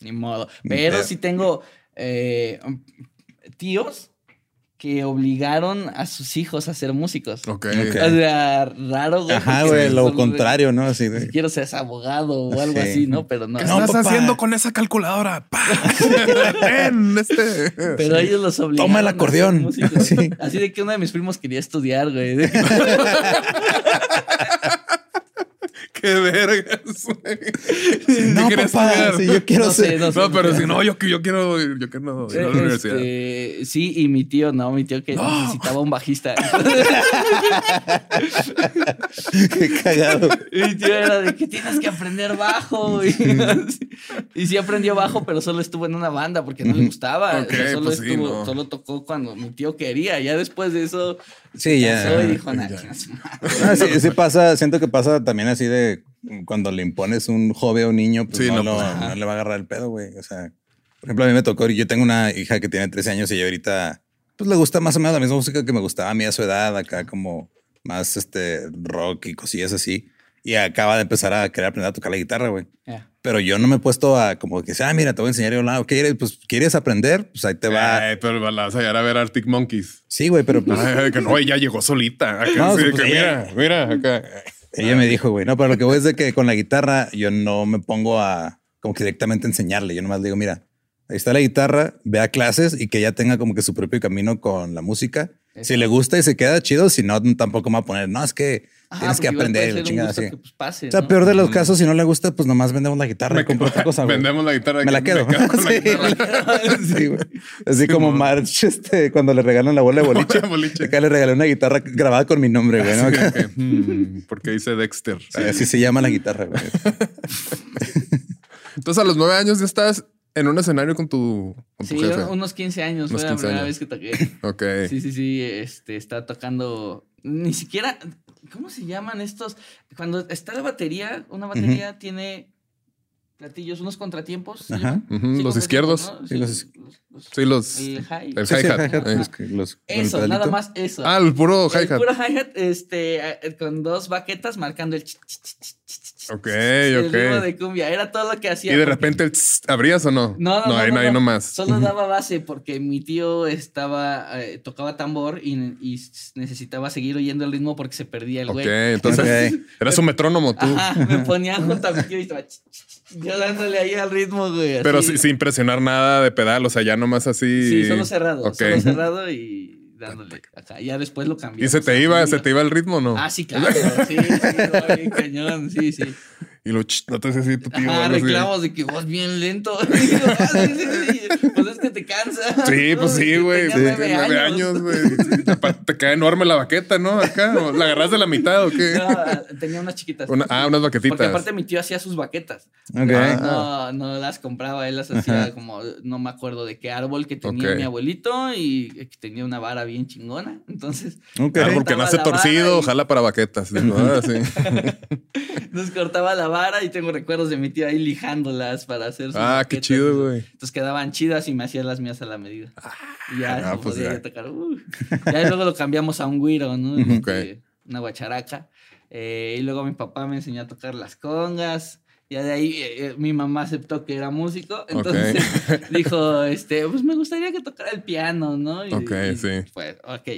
[SPEAKER 5] ni modo. Pero sí tengo eh, tíos que obligaron a sus hijos a ser músicos.
[SPEAKER 3] Ok.
[SPEAKER 4] Ok.
[SPEAKER 5] O sea, raro, güey.
[SPEAKER 4] Ajá, güey, lo
[SPEAKER 5] de-
[SPEAKER 4] contrario, ¿no? Así de.
[SPEAKER 5] Si quiero ser abogado o algo
[SPEAKER 4] Sí.
[SPEAKER 5] así, ¿no? Pero no.
[SPEAKER 3] ¿Qué
[SPEAKER 4] No,
[SPEAKER 3] estás
[SPEAKER 4] papá.
[SPEAKER 3] haciendo con esa calculadora? ¡Pah! Ten, este.
[SPEAKER 5] Pero ellos los obligaron.
[SPEAKER 4] Toma el
[SPEAKER 5] a ser
[SPEAKER 4] acordeón. Sí.
[SPEAKER 5] Así de que uno de mis primos quería estudiar, güey.
[SPEAKER 3] Qué vergas, güey.
[SPEAKER 4] No,
[SPEAKER 3] ¿Qué quieres
[SPEAKER 4] papá,
[SPEAKER 3] estudiar?
[SPEAKER 4] sí, yo quiero
[SPEAKER 5] No sé,
[SPEAKER 4] ser.
[SPEAKER 5] no sé.
[SPEAKER 3] No, pero si no, yo, yo quiero, yo quiero ir a la universidad.
[SPEAKER 5] Este, sí, y mi tío, no, mi tío que
[SPEAKER 3] No.
[SPEAKER 5] necesitaba un bajista.
[SPEAKER 4] Qué cagado.
[SPEAKER 5] mi tío era de que tienes que aprender bajo. Y, y sí aprendió bajo, pero solo estuvo en una banda porque no le gustaba.
[SPEAKER 3] Ok,
[SPEAKER 5] O sea, solo,
[SPEAKER 3] pues sí,
[SPEAKER 5] estuvo,
[SPEAKER 3] no.
[SPEAKER 5] solo tocó cuando mi tío quería. Ya después de eso,
[SPEAKER 4] Sí, ya.
[SPEAKER 5] y dijo, nah,
[SPEAKER 3] Ya.
[SPEAKER 5] chinga su madre".
[SPEAKER 4] Ah, sí, sí pasa, siento que pasa también así de cuando le impones un joven o un niño, pues,
[SPEAKER 3] Sí,
[SPEAKER 4] no,
[SPEAKER 3] no,
[SPEAKER 4] lo-
[SPEAKER 3] pues,
[SPEAKER 4] no le va a agarrar el pedo, güey. O sea, por ejemplo, a mí me tocó, yo tengo una hija que tiene 13 años y ella ahorita, pues le gusta más o menos la misma música que me gustaba a mí a su edad, acá como más este rock y cosillas así. Y acaba de empezar a querer aprender a tocar la guitarra, güey.
[SPEAKER 5] Ya.
[SPEAKER 4] Pero yo no me he puesto a como que, ah, mira, te voy a enseñar. Yo, "Ah, ¿qué quieres? Pues, ¿quieres aprender? Pues ahí te va.
[SPEAKER 3] Ay, pero la vas a llegar a ver Arctic Monkeys.
[SPEAKER 4] Sí, güey, pero pues...
[SPEAKER 3] Ay, que no, ella llegó solita. Acá,
[SPEAKER 4] No,
[SPEAKER 3] sí,
[SPEAKER 4] pues,
[SPEAKER 3] que
[SPEAKER 4] ella-
[SPEAKER 3] mira, mira, acá.
[SPEAKER 4] Ella me dijo, güey, no, pero lo que voy es de que con la guitarra yo no me pongo a como que directamente enseñarle. Yo nomás le digo, mira, ahí está la guitarra, ve a clases y que ella tenga como que su propio camino con la música. Si le gusta y se queda chido, si no, tampoco me va a poner, no, es que
[SPEAKER 5] Ajá,
[SPEAKER 4] tienes que aprender la chingada así.
[SPEAKER 5] que, pues, pase,
[SPEAKER 4] O sea,
[SPEAKER 5] ¿no?
[SPEAKER 4] peor de los casos, si no le gusta, pues nomás vendemos la guitarra y compra otra cosa, güey.
[SPEAKER 3] Vendemos la guitarra.
[SPEAKER 4] Me la quedo.
[SPEAKER 3] quedo con la
[SPEAKER 4] Sí. güey. Así
[SPEAKER 3] Sí,
[SPEAKER 4] como
[SPEAKER 3] mo.
[SPEAKER 4] March, este, cuando le regalan la bola de boliche.
[SPEAKER 3] Boliche.
[SPEAKER 4] Acá le regalé una guitarra grabada con mi nombre, güey. ¿no?
[SPEAKER 3] Que, hmm, porque dice Dexter.
[SPEAKER 4] Así se llama la guitarra, güey.
[SPEAKER 3] Entonces, a los nueve años ya estás en un escenario con tu, con tu
[SPEAKER 5] Sí,
[SPEAKER 3] jefe.
[SPEAKER 5] unos 15 años
[SPEAKER 3] Unos
[SPEAKER 5] fue
[SPEAKER 3] 15
[SPEAKER 5] la primera
[SPEAKER 3] años.
[SPEAKER 5] vez que toqué.
[SPEAKER 3] Ok.
[SPEAKER 5] Sí, sí, sí. Este está tocando. Ni siquiera. ¿Cómo se llaman estos? Cuando está la batería, una batería tiene platillos, unos contratiempos. ¿se
[SPEAKER 4] Ajá.
[SPEAKER 5] Sí,
[SPEAKER 3] los izquierdos.
[SPEAKER 5] ¿no?
[SPEAKER 4] Sí, los-
[SPEAKER 5] los-
[SPEAKER 3] Sí, los.
[SPEAKER 5] El hi.
[SPEAKER 3] El
[SPEAKER 4] Sí, sí,
[SPEAKER 3] hi-hat. Eh.
[SPEAKER 4] el
[SPEAKER 5] Eso, nada más eso.
[SPEAKER 3] Ah, el puro
[SPEAKER 5] el
[SPEAKER 3] hi-hat.
[SPEAKER 5] puro hi-hat, este, eh, con dos baquetas marcando el. ch- ch- ch- ch-
[SPEAKER 3] Ok,
[SPEAKER 5] el ritmo
[SPEAKER 3] ok.
[SPEAKER 5] de cumbia. Era todo lo que hacía.
[SPEAKER 3] Y de
[SPEAKER 5] porque-
[SPEAKER 3] repente el tss, abrías o no?
[SPEAKER 5] No, no, no,
[SPEAKER 3] ahí
[SPEAKER 5] no,
[SPEAKER 3] ahí
[SPEAKER 5] no.
[SPEAKER 3] nomás.
[SPEAKER 5] Solo daba base porque mi tío estaba, eh, tocaba tambor y, y necesitaba seguir oyendo el ritmo porque se perdía el
[SPEAKER 3] Ok,
[SPEAKER 5] güey.
[SPEAKER 3] entonces
[SPEAKER 4] Ok.
[SPEAKER 3] eras un metrónomo tú.
[SPEAKER 5] Ajá, me ponía junto a mi tío y estaba yo dándole ahí al ritmo, güey. así.
[SPEAKER 3] Pero sí- sin presionar nada de pedal, o sea, ya nomás así.
[SPEAKER 5] Sí, solo cerrado,
[SPEAKER 3] Ok.
[SPEAKER 5] solo cerrado y dándole acá. Ya después lo cambié.
[SPEAKER 3] ¿Y se te iba, se te iba el ritmo o no?
[SPEAKER 5] Ah, sí, claro. Sí, sí, cañón, sí, sí.
[SPEAKER 3] Y lo ch- no te hace así tu tío.
[SPEAKER 5] Ajá,
[SPEAKER 3] así.
[SPEAKER 5] reclamos de que vas bien lento. Y digo, "Ah, sí, sí, sí". Pues es que te cansa.
[SPEAKER 3] Sí, pues sí, güey.
[SPEAKER 5] Nueve
[SPEAKER 3] nueve años, güey. Te cae enorme la baqueta, ¿no? Acá, ¿o ¿la agarras de la mitad o qué?
[SPEAKER 5] No, tenía unas chiquitas.
[SPEAKER 3] Una- ah, unas baquetitas.
[SPEAKER 5] Porque aparte mi tío hacía sus baquetas.
[SPEAKER 4] Ok.
[SPEAKER 5] No, no las compraba, él las hacía como, no me acuerdo de qué árbol que tenía
[SPEAKER 3] Ok.
[SPEAKER 5] mi abuelito y que tenía una vara bien chingona. Entonces,
[SPEAKER 4] Ok.
[SPEAKER 3] Árbol que nace torcido,
[SPEAKER 5] y-
[SPEAKER 3] jala para baquetas. ¿no? Ah, sí.
[SPEAKER 5] nos cortaba la vara y tengo recuerdos de mi tío ahí lijándolas para hacer sus
[SPEAKER 3] Ah, qué chido, güey.
[SPEAKER 5] Entonces quedan chidas y me hacía las mías a la medida. y ya,
[SPEAKER 3] no, pues
[SPEAKER 5] podía
[SPEAKER 3] ya.
[SPEAKER 5] tocar. uh. Ya luego lo cambiamos a un güiro, ¿no?
[SPEAKER 3] Ok.
[SPEAKER 5] Este, Una guacharaca. Eh, y luego mi papá me enseñó a tocar las congas. Ya de ahí eh, eh, mi mamá aceptó que era músico, entonces dijo, este, pues me gustaría que tocara el piano, ¿no? Y,
[SPEAKER 3] Ok,
[SPEAKER 5] y,
[SPEAKER 3] sí.
[SPEAKER 5] Pues, ok.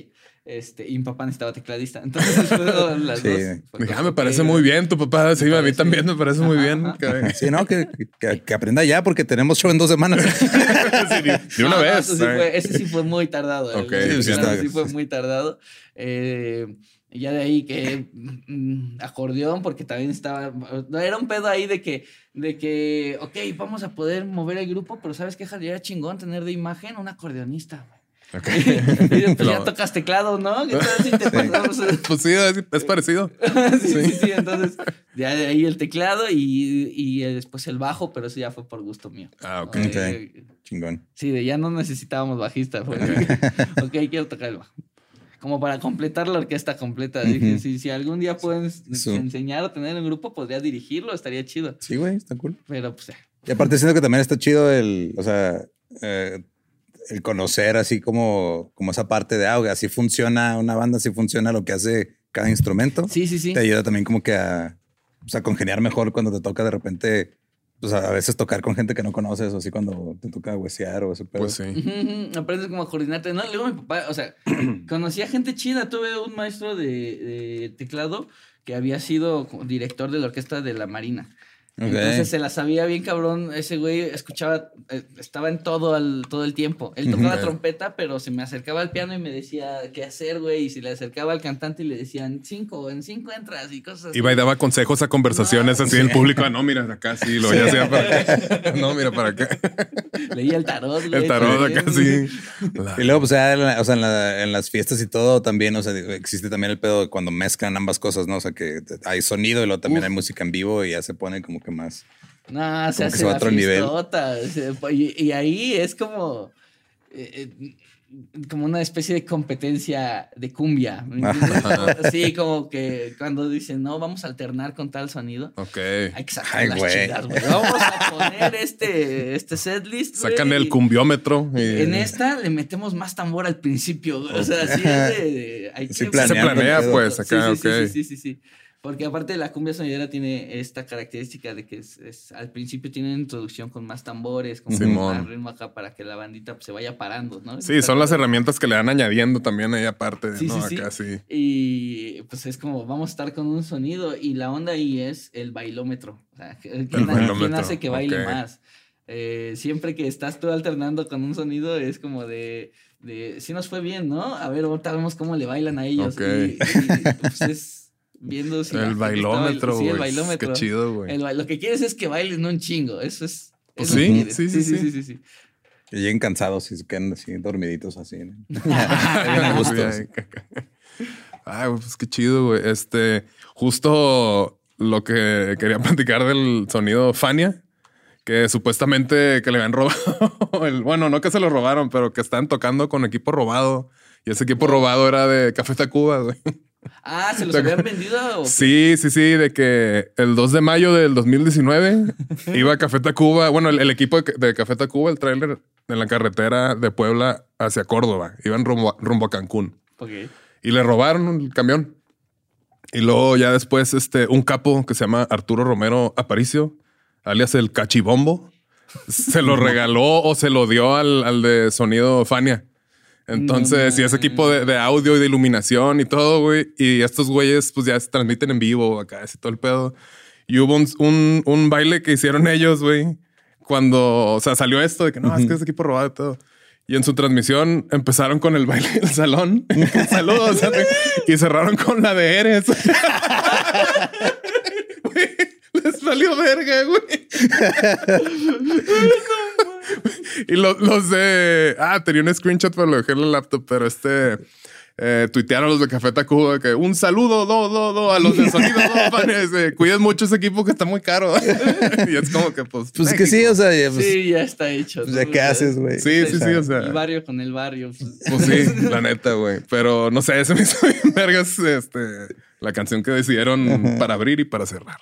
[SPEAKER 5] Este, y mi papá necesitaba tecladista. Entonces, las
[SPEAKER 4] Sí.
[SPEAKER 5] dos.
[SPEAKER 3] Dije, ah, me parece muy bien tu papá. Sí, a mí también me parece muy bien.
[SPEAKER 4] Sí, no, que, que, que aprenda ya porque tenemos show en dos semanas.
[SPEAKER 3] Sí, de una
[SPEAKER 5] No,
[SPEAKER 3] vez.
[SPEAKER 5] eso sí fue, ese sí fue muy tardado.
[SPEAKER 3] Ok,
[SPEAKER 5] el-
[SPEAKER 4] sí,
[SPEAKER 5] el-
[SPEAKER 4] está-
[SPEAKER 5] sí fue muy tardado. Eh, ya de ahí que mm, acordeón, porque también estaba. Era un pedo ahí de que, de que, ok, vamos a poder mover el grupo, pero ¿sabes qué? Era chingón tener de imagen un acordeonista, güey.
[SPEAKER 3] Ok.
[SPEAKER 5] Y pues ya tocas teclado, ¿no? ¿Qué tal si te pasamos?
[SPEAKER 3] Pues sí, es, es parecido.
[SPEAKER 5] sí, sí, sí, entonces ya de ahí el teclado y, y después el bajo, pero eso ya fue por gusto mío.
[SPEAKER 3] Ah, ok.
[SPEAKER 5] Eh,
[SPEAKER 4] Chingón.
[SPEAKER 5] Sí, de ya no necesitábamos bajista. Fue, ok, quiero tocar el bajo. Como para completar la orquesta completa. Dije,
[SPEAKER 4] Ujú.
[SPEAKER 5] si, si algún día pueden enseñar o tener un grupo, podría dirigirlo, estaría chido.
[SPEAKER 4] Sí, güey, está cool.
[SPEAKER 5] Pero pues, eh,
[SPEAKER 4] Y aparte siento que también está chido el, o sea, eh, el conocer así como, como esa parte de, ah, ok, así funciona una banda, así funciona lo que hace cada instrumento.
[SPEAKER 5] sí, sí, sí.
[SPEAKER 4] Te ayuda también como que a, o sea, congeniar mejor cuando te toca de repente, pues a veces tocar con gente que no conoces o así cuando te toca huesear o ese pedo.
[SPEAKER 3] Pues sí.
[SPEAKER 5] Aprendes como a coordinarte. No, luego mi papá, o sea, conocía gente chida. Tuve un maestro de, de teclado que había sido director de la orquesta de la Marina. Entonces se la sabía bien cabrón. Ese güey escuchaba, eh, estaba en todo al, todo el tiempo. Él tocaba trompeta, pero se me acercaba al piano y me decía qué hacer, güey. Y se le acercaba al cantante y le decían cinco, en cinco entras y cosas así.
[SPEAKER 3] Iba y daba consejos a conversaciones
[SPEAKER 5] No,
[SPEAKER 3] así en público. Ah, no, mira, acá sí, lo ya sea para acá. No, mira, para acá.
[SPEAKER 5] Leía el tarot, güey.
[SPEAKER 3] El tarot acá sí. La-
[SPEAKER 4] Y luego, pues, ya en la- o sea, en, la- en las fiestas y todo también, o sea, existe también el pedo de cuando mezclan ambas cosas, ¿no? O sea, que hay sonido y luego también
[SPEAKER 5] Uf.
[SPEAKER 4] hay música en vivo y ya se pone como que más.
[SPEAKER 5] No, se hace
[SPEAKER 4] otro nivel.
[SPEAKER 5] Y, y ahí es como. eh, eh, como una especie de competencia de cumbia. Sí, como que cuando dicen, no, vamos a alternar con tal sonido.
[SPEAKER 3] Ok.
[SPEAKER 5] Hay que sacar
[SPEAKER 4] Ay,
[SPEAKER 5] las
[SPEAKER 4] güey.
[SPEAKER 5] chidas, güey. Vamos a poner este, este setlist.
[SPEAKER 3] Sacan el cumbiómetro. Y...
[SPEAKER 5] En esta le metemos más tambor al principio. güey. O sea, así es de.
[SPEAKER 4] Sí planean
[SPEAKER 3] Se planea, pues, acá,
[SPEAKER 5] sí, sí,
[SPEAKER 3] ok.
[SPEAKER 5] sí, sí, sí, sí. Porque aparte la cumbia sonidera tiene esta característica de que es, es- al principio tiene una introducción con más tambores, con más ritmo acá para que la bandita pues, se vaya parando, ¿no?
[SPEAKER 3] Sí, son las herramientas que le van añadiendo también ahí aparte,
[SPEAKER 5] Sí,
[SPEAKER 3] ¿no?
[SPEAKER 5] sí.
[SPEAKER 3] Acá sí.
[SPEAKER 5] Y pues es como vamos a estar con un sonido y la onda ahí es el bailómetro. O sea, ¿quién, quién
[SPEAKER 3] bailómetro,
[SPEAKER 5] hace que baile más? Eh, siempre que estás tú alternando con un sonido es como de, de sí nos fue bien, ¿no? A ver, ahorita vemos cómo le bailan a ellos.
[SPEAKER 3] Ok.
[SPEAKER 5] Y, y, pues es viendo si
[SPEAKER 3] el bailómetro,
[SPEAKER 5] sí,
[SPEAKER 3] güey.
[SPEAKER 5] el bailómetro.
[SPEAKER 3] Qué chido, güey.
[SPEAKER 5] Lo que quieres es que bailen un chingo. Eso es.
[SPEAKER 3] Pues sí, sí, sí,
[SPEAKER 5] sí,
[SPEAKER 3] sí.
[SPEAKER 5] sí, sí.
[SPEAKER 4] Que lleguen cansados y se quedan así dormiditos así. ¿no?
[SPEAKER 3] Ay, pues qué chido, güey. Este, justo lo que quería platicar del sonido Fania, que supuestamente que le habían robado. el- bueno, no que se lo robaron, pero que están tocando con equipo robado. Y ese equipo robado era de Café Tacuba, güey.
[SPEAKER 5] Ah, ¿se los habían vendido?
[SPEAKER 3] Sí, sí, sí, de que el 2 de mayo del 2019 iba a Café Tacuba, bueno, el, el equipo de, de Café Tacuba, el tráiler en la carretera de Puebla hacia Córdoba, iban rumbo, a- rumbo a Cancún
[SPEAKER 5] Ok.
[SPEAKER 3] y le robaron el camión. Y luego ya después este, un capo que se llama Arturo Romero Aparicio, alias el Cachibombo, se lo regaló o se lo dio al, al de sonido Fania. Entonces, y ese equipo de, de audio y de iluminación y todo, güey. Y estos güeyes, pues ya se transmiten en vivo acá, así todo el pedo. Y hubo un, un, un baile que hicieron ellos, güey. Cuando, o sea, salió esto de que no, es que es equipo robado y todo. Y en su transmisión empezaron con el baile del salón. Saludos. y cerraron con la de Eres. Güey, Les valió verga, güey. Y lo- los de. Ah, tenía un screenshot, pero lo dejé en el laptop, pero este. Eh, tuitearon los de Café Tacuba que un saludo, do, do, do, a los de sonido, do, panes, eh, cuiden mucho ese equipo que está muy caro. y es como que, pues.
[SPEAKER 4] Pues que sí, o sea, ya, pues,
[SPEAKER 5] sí, ya está hecho.
[SPEAKER 4] pues, ya qué haces, güey.
[SPEAKER 3] Sí, sí, sí, o sea.
[SPEAKER 5] El barrio con el barrio. pues.
[SPEAKER 3] Pues sí, la neta, güey. Pero no sé, se me hizo bien vergas este, la canción que decidieron para abrir y para cerrar.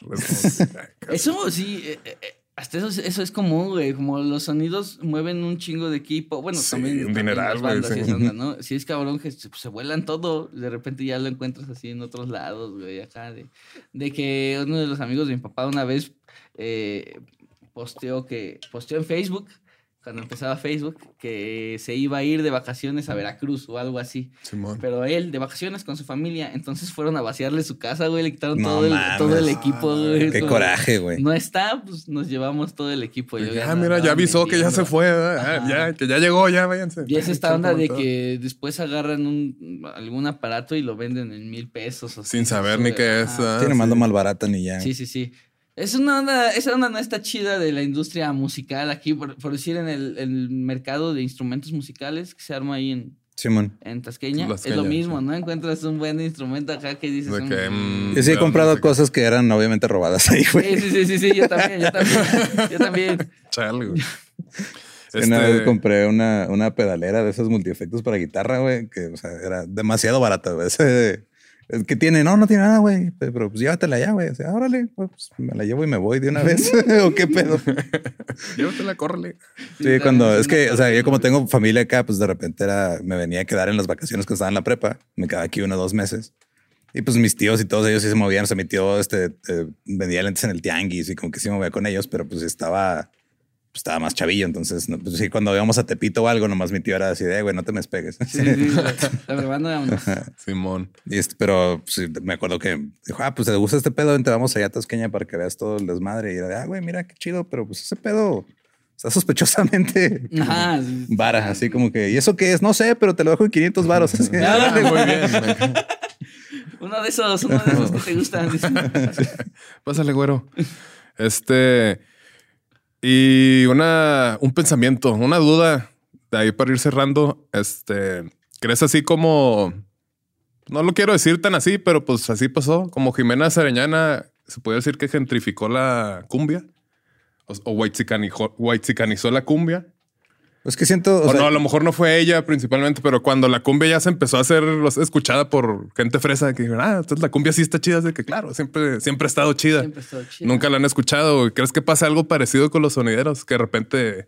[SPEAKER 5] Eso sí. eh, eh, Hasta eso, es- eso es común, güey. Como los sonidos mueven un chingo de equipo. Bueno,
[SPEAKER 3] Sí,
[SPEAKER 5] también.
[SPEAKER 3] un dineral, güey, sí.
[SPEAKER 5] ¿no? Si es cabrón que se, se vuelan todo, de repente ya lo encuentras así en otros lados, güey. Acá de, de que uno de los amigos de mi papá una vez eh, posteó que. Posteó en Facebook. Cuando empezaba Facebook, que se iba a ir de vacaciones a Veracruz o algo así.
[SPEAKER 3] Simón.
[SPEAKER 5] Pero él, de vacaciones con su familia, entonces fueron a vaciarle su casa, güey, le quitaron
[SPEAKER 4] No
[SPEAKER 5] todo, el,
[SPEAKER 4] mames.
[SPEAKER 5] todo el equipo, güey.
[SPEAKER 4] Qué
[SPEAKER 5] Como,
[SPEAKER 4] coraje, güey.
[SPEAKER 5] No está, pues nos llevamos todo el equipo. Yo,
[SPEAKER 3] Ah,
[SPEAKER 5] no,
[SPEAKER 3] mira, ya avisó que ya se fue. ¿verdad? Ah, ya, que ya llegó, ya váyanse.
[SPEAKER 5] Y es esta onda de
[SPEAKER 3] todo.
[SPEAKER 5] que después agarran un, algún aparato y lo venden en mil pesos. o
[SPEAKER 3] Sin
[SPEAKER 5] así,
[SPEAKER 3] saber ni qué es.
[SPEAKER 5] Ajá.
[SPEAKER 3] ah,
[SPEAKER 4] Tiene más
[SPEAKER 3] sí.
[SPEAKER 4] lo mal barata ni ya.
[SPEAKER 5] Sí, sí, sí. Es una onda, esa onda no está chida de la industria musical aquí, por, por decir en el, el mercado de instrumentos musicales que se arma ahí en,
[SPEAKER 4] Simón.
[SPEAKER 5] en Tasqueña. Es lo mismo,
[SPEAKER 3] sí.
[SPEAKER 5] ¿no? Encuentras un buen instrumento acá que dices...
[SPEAKER 3] De que,
[SPEAKER 5] "Mm".
[SPEAKER 3] mm,
[SPEAKER 4] Yo sí he comprado
[SPEAKER 3] no sé qué.
[SPEAKER 4] cosas que eran obviamente robadas ahí, güey.
[SPEAKER 5] Sí, sí, sí, sí, sí, yo también, yo también, yo también.
[SPEAKER 3] Chale, güey.
[SPEAKER 4] Una vez
[SPEAKER 3] Este,
[SPEAKER 4] compré una, una pedalera de esos multiefectos para guitarra, güey, que o sea, era demasiado barata, güey. Ese- que tiene, no, no tiene nada, güey. Pero pues llévatela ya, güey. O sea, órale, pues, me la llevo y me voy de una vez. ¿O qué pedo?
[SPEAKER 3] Llévatela, córrele.
[SPEAKER 4] Sí, cuando
[SPEAKER 5] es
[SPEAKER 4] que, o sea, yo como tengo familia acá, pues de repente era, me venía a quedar en las vacaciones que estaba en la prepa. Me quedaba aquí uno o dos meses. Y pues mis tíos y todos ellos sí se movían. O sea, mi tío este, eh, vendía lentes en el tianguis y como que sí me movía con ellos, pero pues estaba, pues, estaba más chavillo. Entonces, no, pues sí, cuando íbamos a Tepito o algo, nomás mi tío era así de, "Eh, güey, no te me despegues.
[SPEAKER 5] Sí, sí, la, verdad.
[SPEAKER 3] Simón.
[SPEAKER 4] Y este, pero pues, me acuerdo que dijo, ah, pues te gusta este pedo, te vamos allá a Tasqueña para que veas todo el desmadre. Y era de, ah, güey, mira qué chido, pero pues ese pedo está sospechosamente
[SPEAKER 5] Ajá. sí, sí.
[SPEAKER 4] vara, así como que, ¿y eso qué es? No sé, pero te lo dejo en 500 varos. Así,
[SPEAKER 5] Ah. Uno de esos, uno de esos que te gustan.
[SPEAKER 3] Pásale, güero. Este. Y una, un pensamiento, una duda de ahí para ir cerrando. Este, ¿crees así como, no lo quiero decir tan así, pero pues así pasó, como Jimena Sareñana, se puede decir que gentrificó la cumbia? O, o la cumbia.
[SPEAKER 4] Pues que siento, o
[SPEAKER 3] O
[SPEAKER 4] sea,
[SPEAKER 3] no, a lo mejor no fue ella principalmente, pero cuando la cumbia ya se empezó a hacer escuchada por gente fresa, que dijeron, ah, entonces la cumbia sí está chida, así que claro, siempre, siempre ha estado chida.
[SPEAKER 5] Siempre ha estado chido.
[SPEAKER 3] Nunca la han escuchado. ¿Crees que pasa algo parecido con los sonideros? Que de repente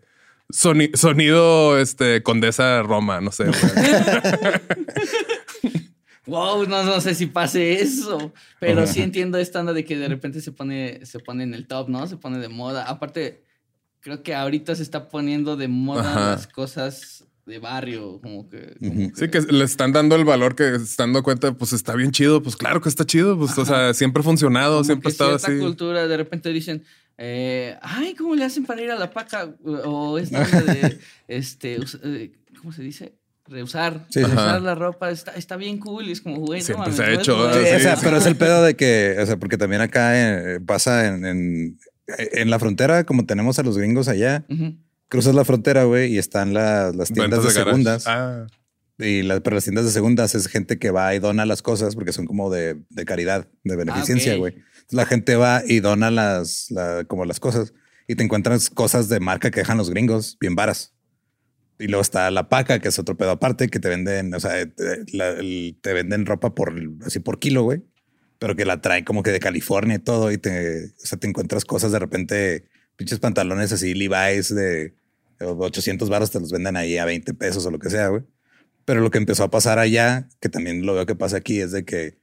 [SPEAKER 3] soni- sonido este Condesa Roma, no sé.
[SPEAKER 5] Wow, no, no sé si pase eso, pero sí entiendo esta onda de que de repente se pone, se pone en el top, ¿no? Se pone de moda. Aparte, creo que ahorita se está poniendo de moda
[SPEAKER 3] Ajá.
[SPEAKER 5] las cosas de barrio, como que... como.
[SPEAKER 3] Sí, que le están dando el valor que se están dando cuenta, pues está bien chido. Pues claro que está chido. Pues, o sea, siempre ha funcionado,
[SPEAKER 5] como
[SPEAKER 3] siempre ha estado así.
[SPEAKER 5] cultura, de repente dicen, eh, ay, ¿cómo le hacen para ir a la paca? O esta de, este, eh, ¿cómo se dice? Reusar,
[SPEAKER 4] Sí,
[SPEAKER 5] reusar la ropa, está, está bien cool. Y es como, güey, no
[SPEAKER 3] Siempre
[SPEAKER 5] mames,
[SPEAKER 3] se ha
[SPEAKER 5] no
[SPEAKER 3] hecho,
[SPEAKER 4] Sí, o sea,
[SPEAKER 3] sí.
[SPEAKER 4] pero es el pedo de que, o sea, porque también acá eh, pasa en, en, en la frontera, como tenemos a los gringos allá, cruzas la frontera, güey, y están la- las tiendas
[SPEAKER 3] Ventas
[SPEAKER 4] de, segundas.
[SPEAKER 3] Ah,
[SPEAKER 4] Y la- pero las tiendas de segundas es gente que va y dona las cosas porque son como de, de caridad, de beneficencia,
[SPEAKER 5] ok.
[SPEAKER 4] güey. La gente va y dona las, la- como las cosas y te encuentras cosas de marca que dejan los gringos bien varas. Y luego está la paca, que es otro pedo aparte, que te venden, o sea, te, la- el- te venden ropa por así por kilo, güey. Pero que la traen como que de California y todo. Y te, o sea, te encuentras cosas de repente, pinches pantalones así, Levi's de 800 baros, te los venden ahí a 20 pesos o lo que sea, güey. Pero lo que empezó a pasar allá, que también lo veo que pasa aquí, es de que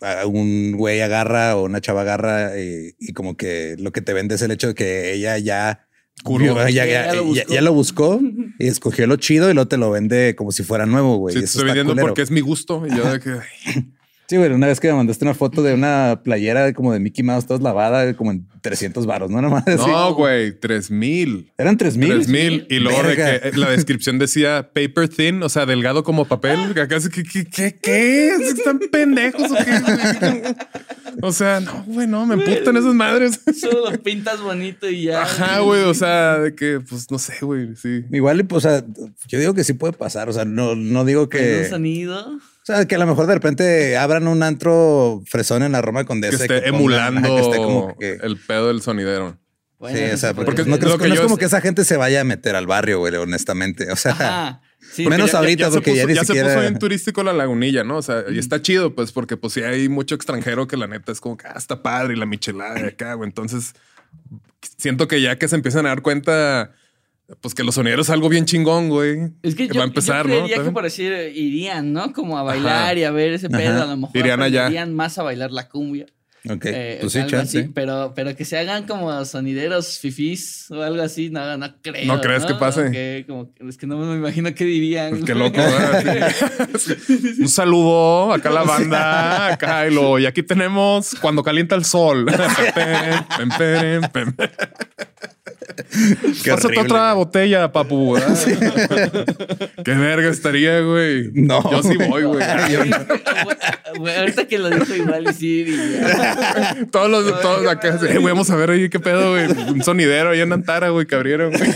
[SPEAKER 4] a- un güey agarra o una chava agarra y, y como que lo que te vende es el hecho de que ella ya
[SPEAKER 3] Curó.
[SPEAKER 4] vio- ya, ya-
[SPEAKER 5] Ya lo
[SPEAKER 4] ya-
[SPEAKER 5] buscó.
[SPEAKER 4] ya lo buscó y escogió lo chido y luego te lo vende como si fuera nuevo, güey.
[SPEAKER 3] sí, te estoy vendiendo
[SPEAKER 4] culero.
[SPEAKER 3] porque es mi gusto. Y yo de que,
[SPEAKER 4] Sí, güey, una vez que me mandaste una foto de una playera como de Mickey Mouse, toda lavada, como en 300 varos, ¿no? Nomás así.
[SPEAKER 3] no, güey, tres mil.
[SPEAKER 4] Eran 3 mil.
[SPEAKER 3] Tres mil. Y luego de que la descripción decía paper thin, o sea, delgado como papel. Que acá, ¿qué, qué, qué, qué? ¿Están pendejos o qué? O sea, no, güey, no, me emputan esas madres.
[SPEAKER 5] Solo lo pintas bonito y ya.
[SPEAKER 3] Ajá, güey, o sea, de que, pues, no sé, güey, sí.
[SPEAKER 4] Igual, y, pues, o sea, yo digo que sí puede pasar. O sea, no, no digo que.
[SPEAKER 5] un sonido.
[SPEAKER 4] O sea, que a lo mejor de repente abran un antro fresón en la Roma
[SPEAKER 3] Que
[SPEAKER 4] Condesa. y
[SPEAKER 3] esté
[SPEAKER 4] pongan-
[SPEAKER 3] emulando
[SPEAKER 4] que esté como que-
[SPEAKER 3] el pedo del sonidero.
[SPEAKER 5] Bueno,
[SPEAKER 4] sí, o sea,
[SPEAKER 5] se
[SPEAKER 4] porque, no, creo-
[SPEAKER 3] que
[SPEAKER 4] no es
[SPEAKER 3] yo
[SPEAKER 4] como
[SPEAKER 3] es-
[SPEAKER 4] que esa gente se vaya a meter al barrio, güey, honestamente. O sea,
[SPEAKER 5] Ajá. Sí,
[SPEAKER 4] Menos
[SPEAKER 3] ya-
[SPEAKER 4] ahorita,
[SPEAKER 3] ya se
[SPEAKER 4] porque ya
[SPEAKER 3] puso-
[SPEAKER 4] ni
[SPEAKER 3] ya se puso bien turístico la lagunilla, ¿no? O sea, y está chido, pues, porque pues sí hay mucho extranjero que la neta es como que ah, está padre y la michelada de acá, güey. Entonces, siento que ya que se empiezan a dar cuenta, pues que los sonideros es algo bien chingón, güey.
[SPEAKER 5] Es que
[SPEAKER 3] va
[SPEAKER 5] yo,
[SPEAKER 3] a empezar,
[SPEAKER 5] yo
[SPEAKER 3] ¿no?
[SPEAKER 5] que por decir irían, ¿no? Como a bailar
[SPEAKER 3] Ajá.
[SPEAKER 5] y a ver ese pedo.
[SPEAKER 4] Ajá.
[SPEAKER 5] A lo mejor
[SPEAKER 3] Irían allá.
[SPEAKER 5] aprenderían más a bailar la cumbia.
[SPEAKER 4] Ok,
[SPEAKER 5] eh,
[SPEAKER 4] pues sí, chance.
[SPEAKER 5] así, pero, pero que se hagan como sonideros fifís o algo así, no, no creo.
[SPEAKER 3] ¿No crees que pase?
[SPEAKER 5] Como que- es que no me imagino qué dirían.
[SPEAKER 3] Pues qué loco. Un saludo acá a la banda, acá y lo y aquí tenemos cuando calienta el sol. Pásate
[SPEAKER 4] horrible.
[SPEAKER 3] otra botella, papu. ¿verdad? Qué verga estaría, güey.
[SPEAKER 4] No.
[SPEAKER 3] Yo sí voy, güey.
[SPEAKER 5] Güey, ahorita que lo dijo igual y sí diría.
[SPEAKER 3] Todos los, todos acá, eh, güey, vamos a ver ahí qué pedo, güey. Un sonidero ahí en Antara, güey, que abrieron, güey.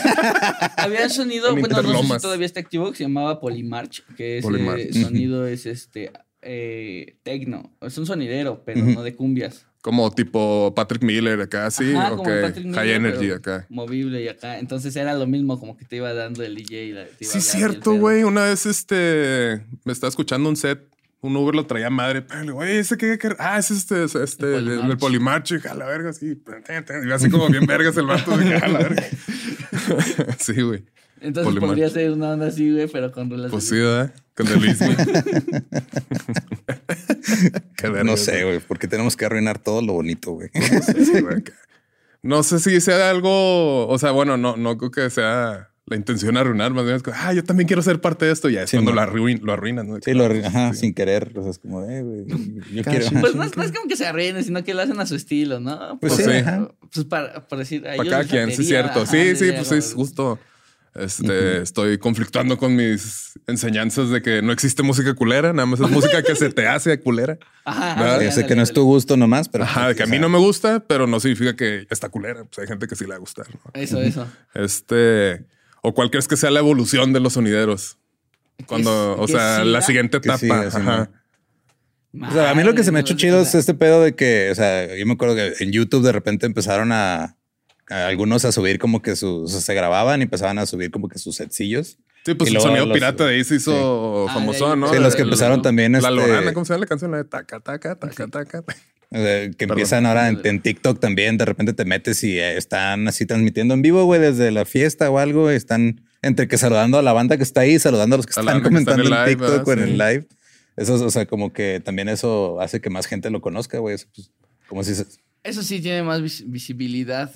[SPEAKER 5] Había un sonido,
[SPEAKER 3] En
[SPEAKER 5] bueno, no sé si todavía está activo, que se llamaba Polymarch, que ese
[SPEAKER 3] Polymarch.
[SPEAKER 5] sonido es este eh, tecno. Es un sonidero, pero no de cumbias.
[SPEAKER 3] Como tipo Patrick Miller acá, sí.
[SPEAKER 5] Ajá,
[SPEAKER 3] ok.
[SPEAKER 5] como Patrick Miller,
[SPEAKER 3] High Energy acá.
[SPEAKER 5] Movible y acá. Entonces era lo mismo, como que te iba dando el DJ. y la- te iba
[SPEAKER 3] Sí,
[SPEAKER 5] y
[SPEAKER 3] cierto, güey. Una vez este me estaba escuchando un set. Un Uber lo traía madre. Güey, ese que, ah, es este, es este,
[SPEAKER 5] El
[SPEAKER 3] el, el. A la verga, sí. Y así como bien vergas el vato. a la verga. sí, güey.
[SPEAKER 5] Entonces podría ser una onda así, güey, pero con rolas
[SPEAKER 3] Pues
[SPEAKER 5] de
[SPEAKER 3] sí, ¿verdad? Con el
[SPEAKER 4] No sé, güey, porque tenemos que arruinar todo lo bonito, güey.
[SPEAKER 3] Sí. No sé si sea algo, o sea, bueno, no, no creo que sea la intención de arruinar, más bien es como, ah, yo también quiero ser parte de esto. Ya es
[SPEAKER 4] Sí,
[SPEAKER 3] cuando
[SPEAKER 4] no.
[SPEAKER 3] lo, arruin, lo arruinan, ¿no?
[SPEAKER 4] Sí, lo arruin- ajá, sin querer. O sea, es como, eh, güey, yo quiero.
[SPEAKER 5] Pues no, es- no es como que se arruinen, sino que lo hacen a su estilo, ¿no?
[SPEAKER 4] Pues
[SPEAKER 3] sí,
[SPEAKER 5] Por-
[SPEAKER 4] ajá.
[SPEAKER 5] Pues para, por decir, a
[SPEAKER 3] Para cada quien, sí,
[SPEAKER 5] latería,
[SPEAKER 3] cierto.
[SPEAKER 5] ajá,
[SPEAKER 3] Sí, sí, pues es justo. Este, estoy conflictuando con mis enseñanzas de que no existe música culera, nada más es música que se te hace culera.
[SPEAKER 5] Ajá,
[SPEAKER 4] sé que no es tu gusto nomás, pero.
[SPEAKER 3] Ajá, que a mí no me gusta, pero no significa que está culera. Pues hay gente que sí le va a gustar. ¿no?
[SPEAKER 5] Eso, eso.
[SPEAKER 3] Este, o cuál crees que sea la evolución de los sonideros. Cuando,
[SPEAKER 5] Que-
[SPEAKER 3] o
[SPEAKER 5] que
[SPEAKER 3] sea, la siguiente etapa.
[SPEAKER 4] siga, sí,
[SPEAKER 3] ajá.
[SPEAKER 4] O sea, a mí lo que se me ha hecho chido es este pedo de que, o sea, yo me acuerdo que en YouTube de repente empezaron a algunos a subir como que sus, o sea, se grababan y empezaban a subir como que sus sencillos.
[SPEAKER 3] Sí, pues
[SPEAKER 4] Y
[SPEAKER 3] el sonido
[SPEAKER 4] los-
[SPEAKER 3] pirata de ahí se hizo
[SPEAKER 5] Ah,
[SPEAKER 3] famoso,
[SPEAKER 5] ahí,
[SPEAKER 3] ¿no?
[SPEAKER 4] Sí, los que empezaron
[SPEAKER 5] ¿no?
[SPEAKER 4] también.
[SPEAKER 3] La
[SPEAKER 4] este,
[SPEAKER 3] Lorana, ¿cómo se llama la canción? La de taca, taca, taca, taca.
[SPEAKER 4] sea, que empiezan ahora en, en TikTok también, de repente te metes y eh, están así transmitiendo en vivo, güey, desde la fiesta o algo. Están entre que saludando a la banda que está ahí, saludando a los que
[SPEAKER 3] A la
[SPEAKER 4] están
[SPEAKER 3] banda que está en
[SPEAKER 4] comentando en,
[SPEAKER 3] live,
[SPEAKER 4] TikTok o en
[SPEAKER 3] ¿verdad?
[SPEAKER 4] el
[SPEAKER 3] Sí.
[SPEAKER 4] live. Eso, es, o sea, como que también eso hace que más gente lo conozca, güey. Eso, pues, como si se...
[SPEAKER 5] Eso sí tiene más vis- visibilidad.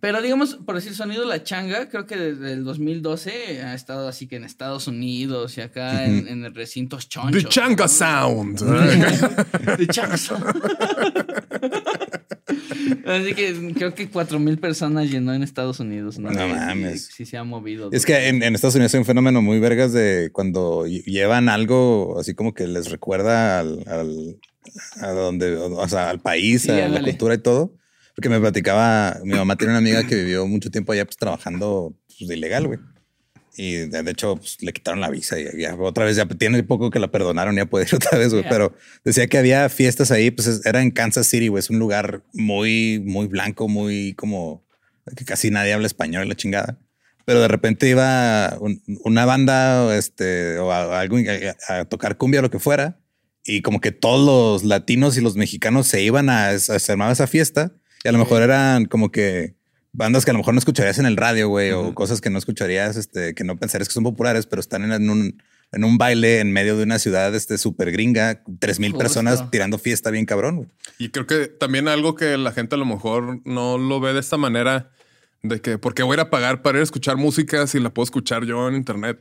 [SPEAKER 5] Pero digamos, por decir sonido La Changa, creo que desde el 2012 ha estado así que en Estados Unidos y acá en, en el recintos chonchos.
[SPEAKER 3] The Changa
[SPEAKER 5] ¿no?
[SPEAKER 3] Sound.
[SPEAKER 5] The Changa Sound. Así que creo que cuatro mil personas llenó en Estados Unidos. No,
[SPEAKER 4] No mames.
[SPEAKER 5] Sí, se ha movido.
[SPEAKER 4] Es que en, en Estados Unidos hay un fenómeno muy vergas de cuando lle- llevan algo así como que les recuerda al, al- a donde, o sea, al país,
[SPEAKER 5] Sí,
[SPEAKER 4] a la cultura y todo. Porque me platicaba, mi mamá tiene una amiga que vivió mucho tiempo allá pues trabajando pues, de ilegal, güey. Y de, hecho, pues, le quitaron la visa y ya otra vez ya tiene poco que la perdonaron, ya puede ir otra vez, güey.
[SPEAKER 5] Ya.
[SPEAKER 4] Pero decía que había fiestas ahí, pues es- era en Kansas City, güey. Es un lugar muy, muy blanco, muy como que casi nadie habla español, la chingada. Pero de repente iba un- una banda este, o a, a a, a tocar cumbia o lo que fuera. Y como que todos los latinos y los mexicanos se iban a, a armaba esa fiesta. Y a lo mejor eran como que bandas que a lo mejor no escucharías en el radio, güey, o cosas que no escucharías, este, que no pensarías que son populares, pero están en, en un, en un baile en medio de una ciudad este, súper gringa, tres mil personas tirando fiesta bien cabrón. güey.
[SPEAKER 3] Y creo que también algo que la gente a lo mejor no lo ve de esta manera, de que, ¿por qué voy a ir a pagar para ir a escuchar música si la puedo escuchar yo en internet?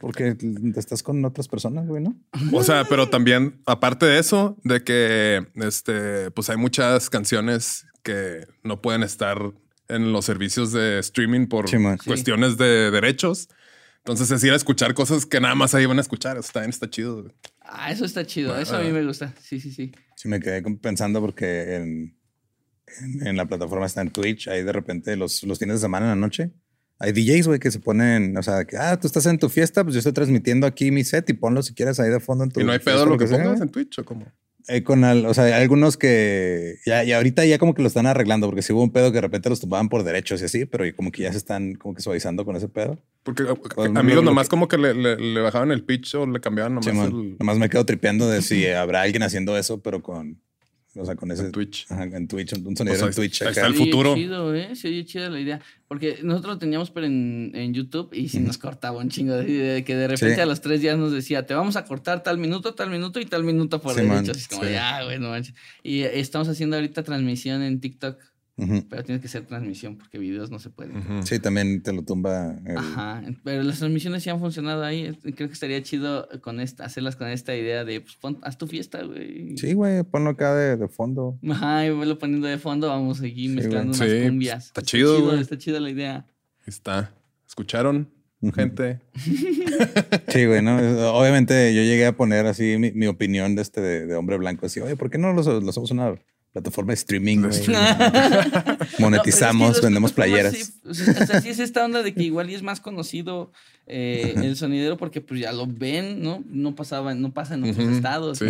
[SPEAKER 4] Porque estás con otras personas, güey, ¿no?
[SPEAKER 3] O sea, pero también, aparte de eso, de que este, pues hay muchas canciones que no pueden estar en los servicios de streaming por
[SPEAKER 4] Sí, man.
[SPEAKER 5] Sí.
[SPEAKER 3] cuestiones de derechos. Entonces es ir a escuchar cosas que nada más ahí van a escuchar. Eso también está chido. güey.
[SPEAKER 5] Ah, eso está chido. Eso a mí me gusta. Sí, sí, sí.
[SPEAKER 4] Sí, me quedé pensando porque en, en, en la plataforma está en Twitch, ahí de repente los, los fines de semana en la noche. Hay DJs, güey, que se ponen, o sea, que, ah, tú estás en tu fiesta, pues yo estoy transmitiendo aquí mi set y ponlo si quieres ahí de fondo en tu
[SPEAKER 3] Y no hay pedo lo que pongas en Twitch o como.
[SPEAKER 4] Eh, con al- o sea, hay algunos que ya, y ahorita ya como que lo están arreglando, porque sí hubo un pedo que de repente los tomaban por derechos y así, pero como que ya se están como que suavizando con ese pedo.
[SPEAKER 3] Porque
[SPEAKER 4] Pues,
[SPEAKER 3] amigos nomás
[SPEAKER 4] que-
[SPEAKER 3] como que le, le- le bajaban el pitch o le cambiaban nomás
[SPEAKER 4] Simón.
[SPEAKER 3] el...
[SPEAKER 4] Nomás me quedo tripeando de si habrá alguien haciendo eso, pero con O sea, con ese.
[SPEAKER 3] En Twitch.
[SPEAKER 4] Ajá, en Twitch, un sonidero
[SPEAKER 3] ahí-
[SPEAKER 4] en Twitch. acá.
[SPEAKER 3] está el
[SPEAKER 5] Se oye
[SPEAKER 3] futuro.
[SPEAKER 5] chido, ¿eh? Se oye chida la idea. Porque nosotros lo teníamos pero en, en YouTube y si nos cortaba un chingo. de que de repente
[SPEAKER 4] Sí.
[SPEAKER 5] a los tres días nos decía, te vamos a cortar tal minuto, tal minuto y tal minuto por
[SPEAKER 4] Sí,
[SPEAKER 5] derecho.
[SPEAKER 4] man,
[SPEAKER 5] Así como,
[SPEAKER 4] sí.
[SPEAKER 5] ya, güey, no manches. Y estamos haciendo ahorita transmisión en TikTok, Pero tiene que ser transmisión porque videos no se pueden.
[SPEAKER 4] Sí, también te lo tumba. el-
[SPEAKER 5] Ajá, pero las transmisiones sí han funcionado ahí. Creo que estaría chido con esta, hacerlas con esta idea de, pues, pon- haz tu fiesta, güey.
[SPEAKER 4] Sí, güey, ponlo acá de, de fondo.
[SPEAKER 5] Ajá, y vuelo poniendo de fondo, vamos aquí
[SPEAKER 4] Sí,
[SPEAKER 5] mezclando
[SPEAKER 3] güey.
[SPEAKER 5] unas
[SPEAKER 3] Sí,
[SPEAKER 5] cumbias.
[SPEAKER 3] está chido, güey.
[SPEAKER 5] Está chida la idea.
[SPEAKER 3] Ahí está. ¿Escucharon, gente?
[SPEAKER 4] Sí, güey, ¿no? Obviamente yo llegué a poner así mi, mi opinión de este de, de hombre blanco. Así, oye, ¿por qué no los, los hacemos una plataforma de streaming? Monetizamos,
[SPEAKER 5] No, pero es que los
[SPEAKER 4] vendemos playeras.
[SPEAKER 5] sí, o sea, o sea, sí es esta onda de que igual y es más conocido eh, el sonidero porque pues ya lo ven, ¿no? No pasaba, no pasa en otros estados.
[SPEAKER 3] Sí.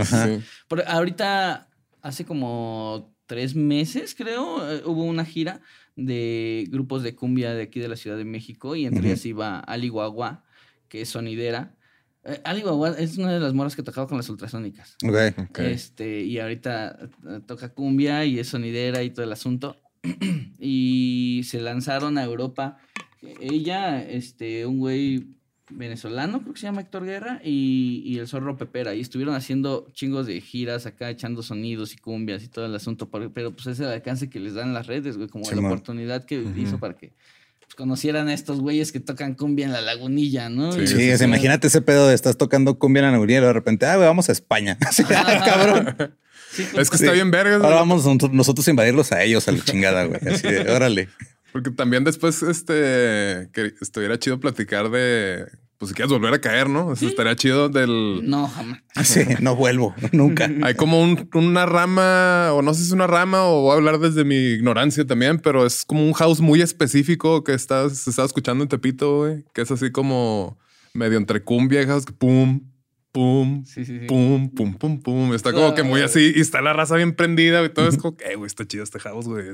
[SPEAKER 5] Pero ahorita, hace como tres meses, creo, eh, hubo una gira de grupos de cumbia de aquí de la Ciudad de México y entre
[SPEAKER 4] Ujú.
[SPEAKER 5] ellas iba Ali Guagua, que es sonidera. Eh, Ali Guagua es una de las moras que tocaba con las ultrasónicas.
[SPEAKER 4] Ok.
[SPEAKER 3] Ok.
[SPEAKER 5] Este, y ahorita eh, toca cumbia y es sonidera y todo el asunto. y se lanzaron a Europa. Ella, este, un güey venezolano, creo que se llama Héctor Guerra, y, y el zorro Pepera. Y estuvieron haciendo chingos de giras acá, echando sonidos y cumbias y todo el asunto. Pero pues ese es el alcance que les dan las redes, güey, como
[SPEAKER 4] Sí,
[SPEAKER 5] la
[SPEAKER 4] man.
[SPEAKER 5] oportunidad que hizo para que conocieran a estos güeyes que tocan cumbia en la lagunilla, ¿no?
[SPEAKER 3] Sí,
[SPEAKER 4] imagínate ese pedo de estás tocando cumbia en la Nuriel y de repente, ah, güey, vamos a España. Así, ah, cabrón.
[SPEAKER 5] Sí,
[SPEAKER 3] Es
[SPEAKER 5] pues,
[SPEAKER 3] que está
[SPEAKER 4] Sí.
[SPEAKER 3] bien vergas.
[SPEAKER 4] Ahora vamos nosotros- nosotros a invadirlos a ellos a la chingada, güey. Así de, órale.
[SPEAKER 3] Porque también después, este, que estuviera chido platicar de, pues si quieres volver a caer, ¿no? Eso estaría chido del...
[SPEAKER 5] No, jamás.
[SPEAKER 4] Sí, no vuelvo, nunca.
[SPEAKER 3] Hay como un- una rama, o no sé si es una rama, o voy a hablar desde mi ignorancia también, pero es como un house muy específico que estás, se estaba escuchando en Tepito, güey, que es así como medio entre cumbia y house, que pum, pum,
[SPEAKER 5] Sí, sí, sí.
[SPEAKER 3] pum, pum, pum, pum. Está como que muy así y está la raza bien prendida y todo es como que, eh, güey, está chido este house, güey.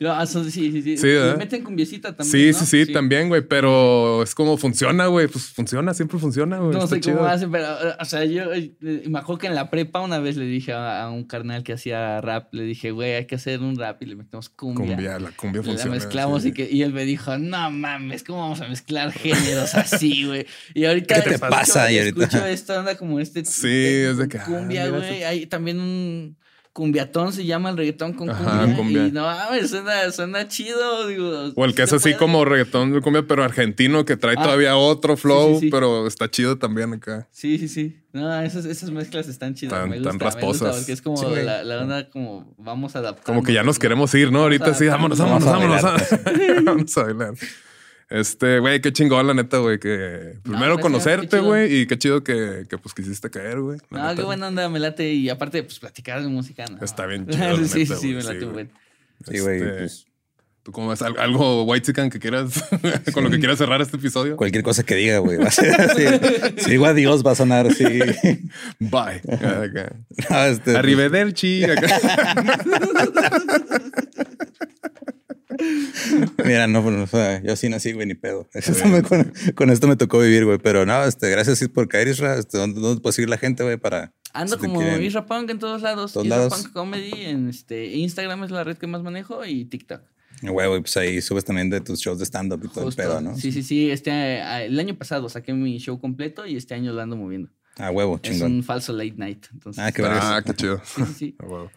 [SPEAKER 5] No, ah, sí, sí, sí.
[SPEAKER 3] Sí,
[SPEAKER 5] meten cumbiecita también.
[SPEAKER 3] Sí,
[SPEAKER 5] ¿no?
[SPEAKER 3] sí, sí, también, güey, pero es como funciona, güey. Pues funciona, siempre funciona, güey.
[SPEAKER 5] No
[SPEAKER 3] está
[SPEAKER 5] sé cómo
[SPEAKER 3] chido.
[SPEAKER 5] hacen, pero, eh, o sea, yo eh, me acuerdo que en la prepa una vez le dije a, un carnal que hacía rap, le dije, güey, hay que hacer un rap y le metemos cumbia.
[SPEAKER 3] Cumbia, la cumbia
[SPEAKER 5] La
[SPEAKER 3] funciona.
[SPEAKER 5] mezclamos
[SPEAKER 3] sí.
[SPEAKER 5] y, que, y él me dijo, no mames, ¿cómo vamos a mezclar géneros así, güey? Y ahorita
[SPEAKER 4] ¿Qué te
[SPEAKER 5] escucho-
[SPEAKER 4] pasa, y ahorita?
[SPEAKER 5] Escucho esta onda como este.
[SPEAKER 3] Sí,
[SPEAKER 5] este
[SPEAKER 3] es de que, ah,
[SPEAKER 5] Cumbia, güey. Hay también un cumbiatón, se llama el reggaetón con
[SPEAKER 3] Ajá,
[SPEAKER 5] cumbia.
[SPEAKER 3] cumbia.
[SPEAKER 5] Y no mames, suena, suena chido, digo.
[SPEAKER 3] O el que es así
[SPEAKER 5] puede.
[SPEAKER 3] como reggaetón de cumbia, pero argentino, que trae
[SPEAKER 5] Ah.
[SPEAKER 3] todavía otro flow,
[SPEAKER 5] sí, sí.
[SPEAKER 3] pero está chido también acá.
[SPEAKER 5] Sí, sí, sí. No, esas, esas mezclas están chidas.
[SPEAKER 3] Tan-
[SPEAKER 5] me
[SPEAKER 3] tan
[SPEAKER 5] gusta, me gusta,
[SPEAKER 3] rasposas.
[SPEAKER 5] porque es como la, la onda como vamos a adaptar.
[SPEAKER 3] Como que ya nos queremos ir, ¿no? Ahorita sí, vámonos, vámonos, vámonos. Vamos a bailar. Este, güey, qué chingón, la neta, güey, que primero conocerte, güey, y qué chido que, que pues quisiste caer, güey.
[SPEAKER 5] No,
[SPEAKER 3] neta.
[SPEAKER 5] qué buena onda, me late. Y aparte, pues platicar de música, ¿no?
[SPEAKER 3] Está bien chido,
[SPEAKER 5] sí, sí,
[SPEAKER 3] neta,
[SPEAKER 5] sí, me late,
[SPEAKER 3] güey.
[SPEAKER 4] Sí, güey.
[SPEAKER 3] Este,
[SPEAKER 4] pues,
[SPEAKER 3] ¿Tú cómo ves? ¿Al- ¿Algo white que quieras, con lo que quieras cerrar este episodio?
[SPEAKER 4] cualquier cosa que diga, güey. Va a ser así. Si digo adiós, va a sonar así.
[SPEAKER 3] Bye. Acá.
[SPEAKER 4] No, este, pues,
[SPEAKER 3] Arrivederci. acá.
[SPEAKER 4] Mira, no, pues, o sea, yo sí nací, güey, ni pedo. Me- con, con esto me tocó vivir, güey. Pero no, este, gracias por caer, Isra. Este, ¿dónde, ¿Dónde puede seguir la gente, güey? Para.
[SPEAKER 5] Ando
[SPEAKER 4] si
[SPEAKER 5] como
[SPEAKER 4] quieren-
[SPEAKER 5] Isra Punk en todos lados.
[SPEAKER 4] Todos
[SPEAKER 5] Isra
[SPEAKER 4] lados.
[SPEAKER 5] Punk Comedy en este Instagram es la red que más manejo y TikTok.
[SPEAKER 4] Güey, güey, pues ahí subes también de tus shows de stand-up y todo
[SPEAKER 5] Justo.
[SPEAKER 4] el pedo, ¿no?
[SPEAKER 5] Sí, sí, sí. Este, el año pasado saqué mi show completo y este año lo ando moviendo.
[SPEAKER 4] Ah, huevo,
[SPEAKER 5] Es
[SPEAKER 4] chingón.
[SPEAKER 5] un falso late night. Entonces,
[SPEAKER 4] Ah, qué.
[SPEAKER 3] Ah, qué chido.
[SPEAKER 5] Sí, sí, sí.
[SPEAKER 3] Ah, huevo.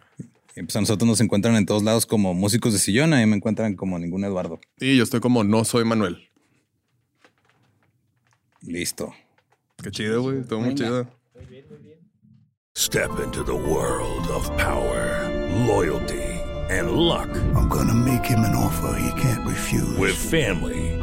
[SPEAKER 4] Y pues a nosotros nos encuentran en todos lados como músicos de sillón. Ahí me encuentran como ningún Eduardo.
[SPEAKER 3] Y yo estoy como no soy Manuel.
[SPEAKER 4] Listo.
[SPEAKER 3] Qué chido, güey. Todo muy chido.
[SPEAKER 2] Step into the world of power, loyalty, and luck.
[SPEAKER 7] I'm gonna make him an offer he can't refuse.
[SPEAKER 2] With family,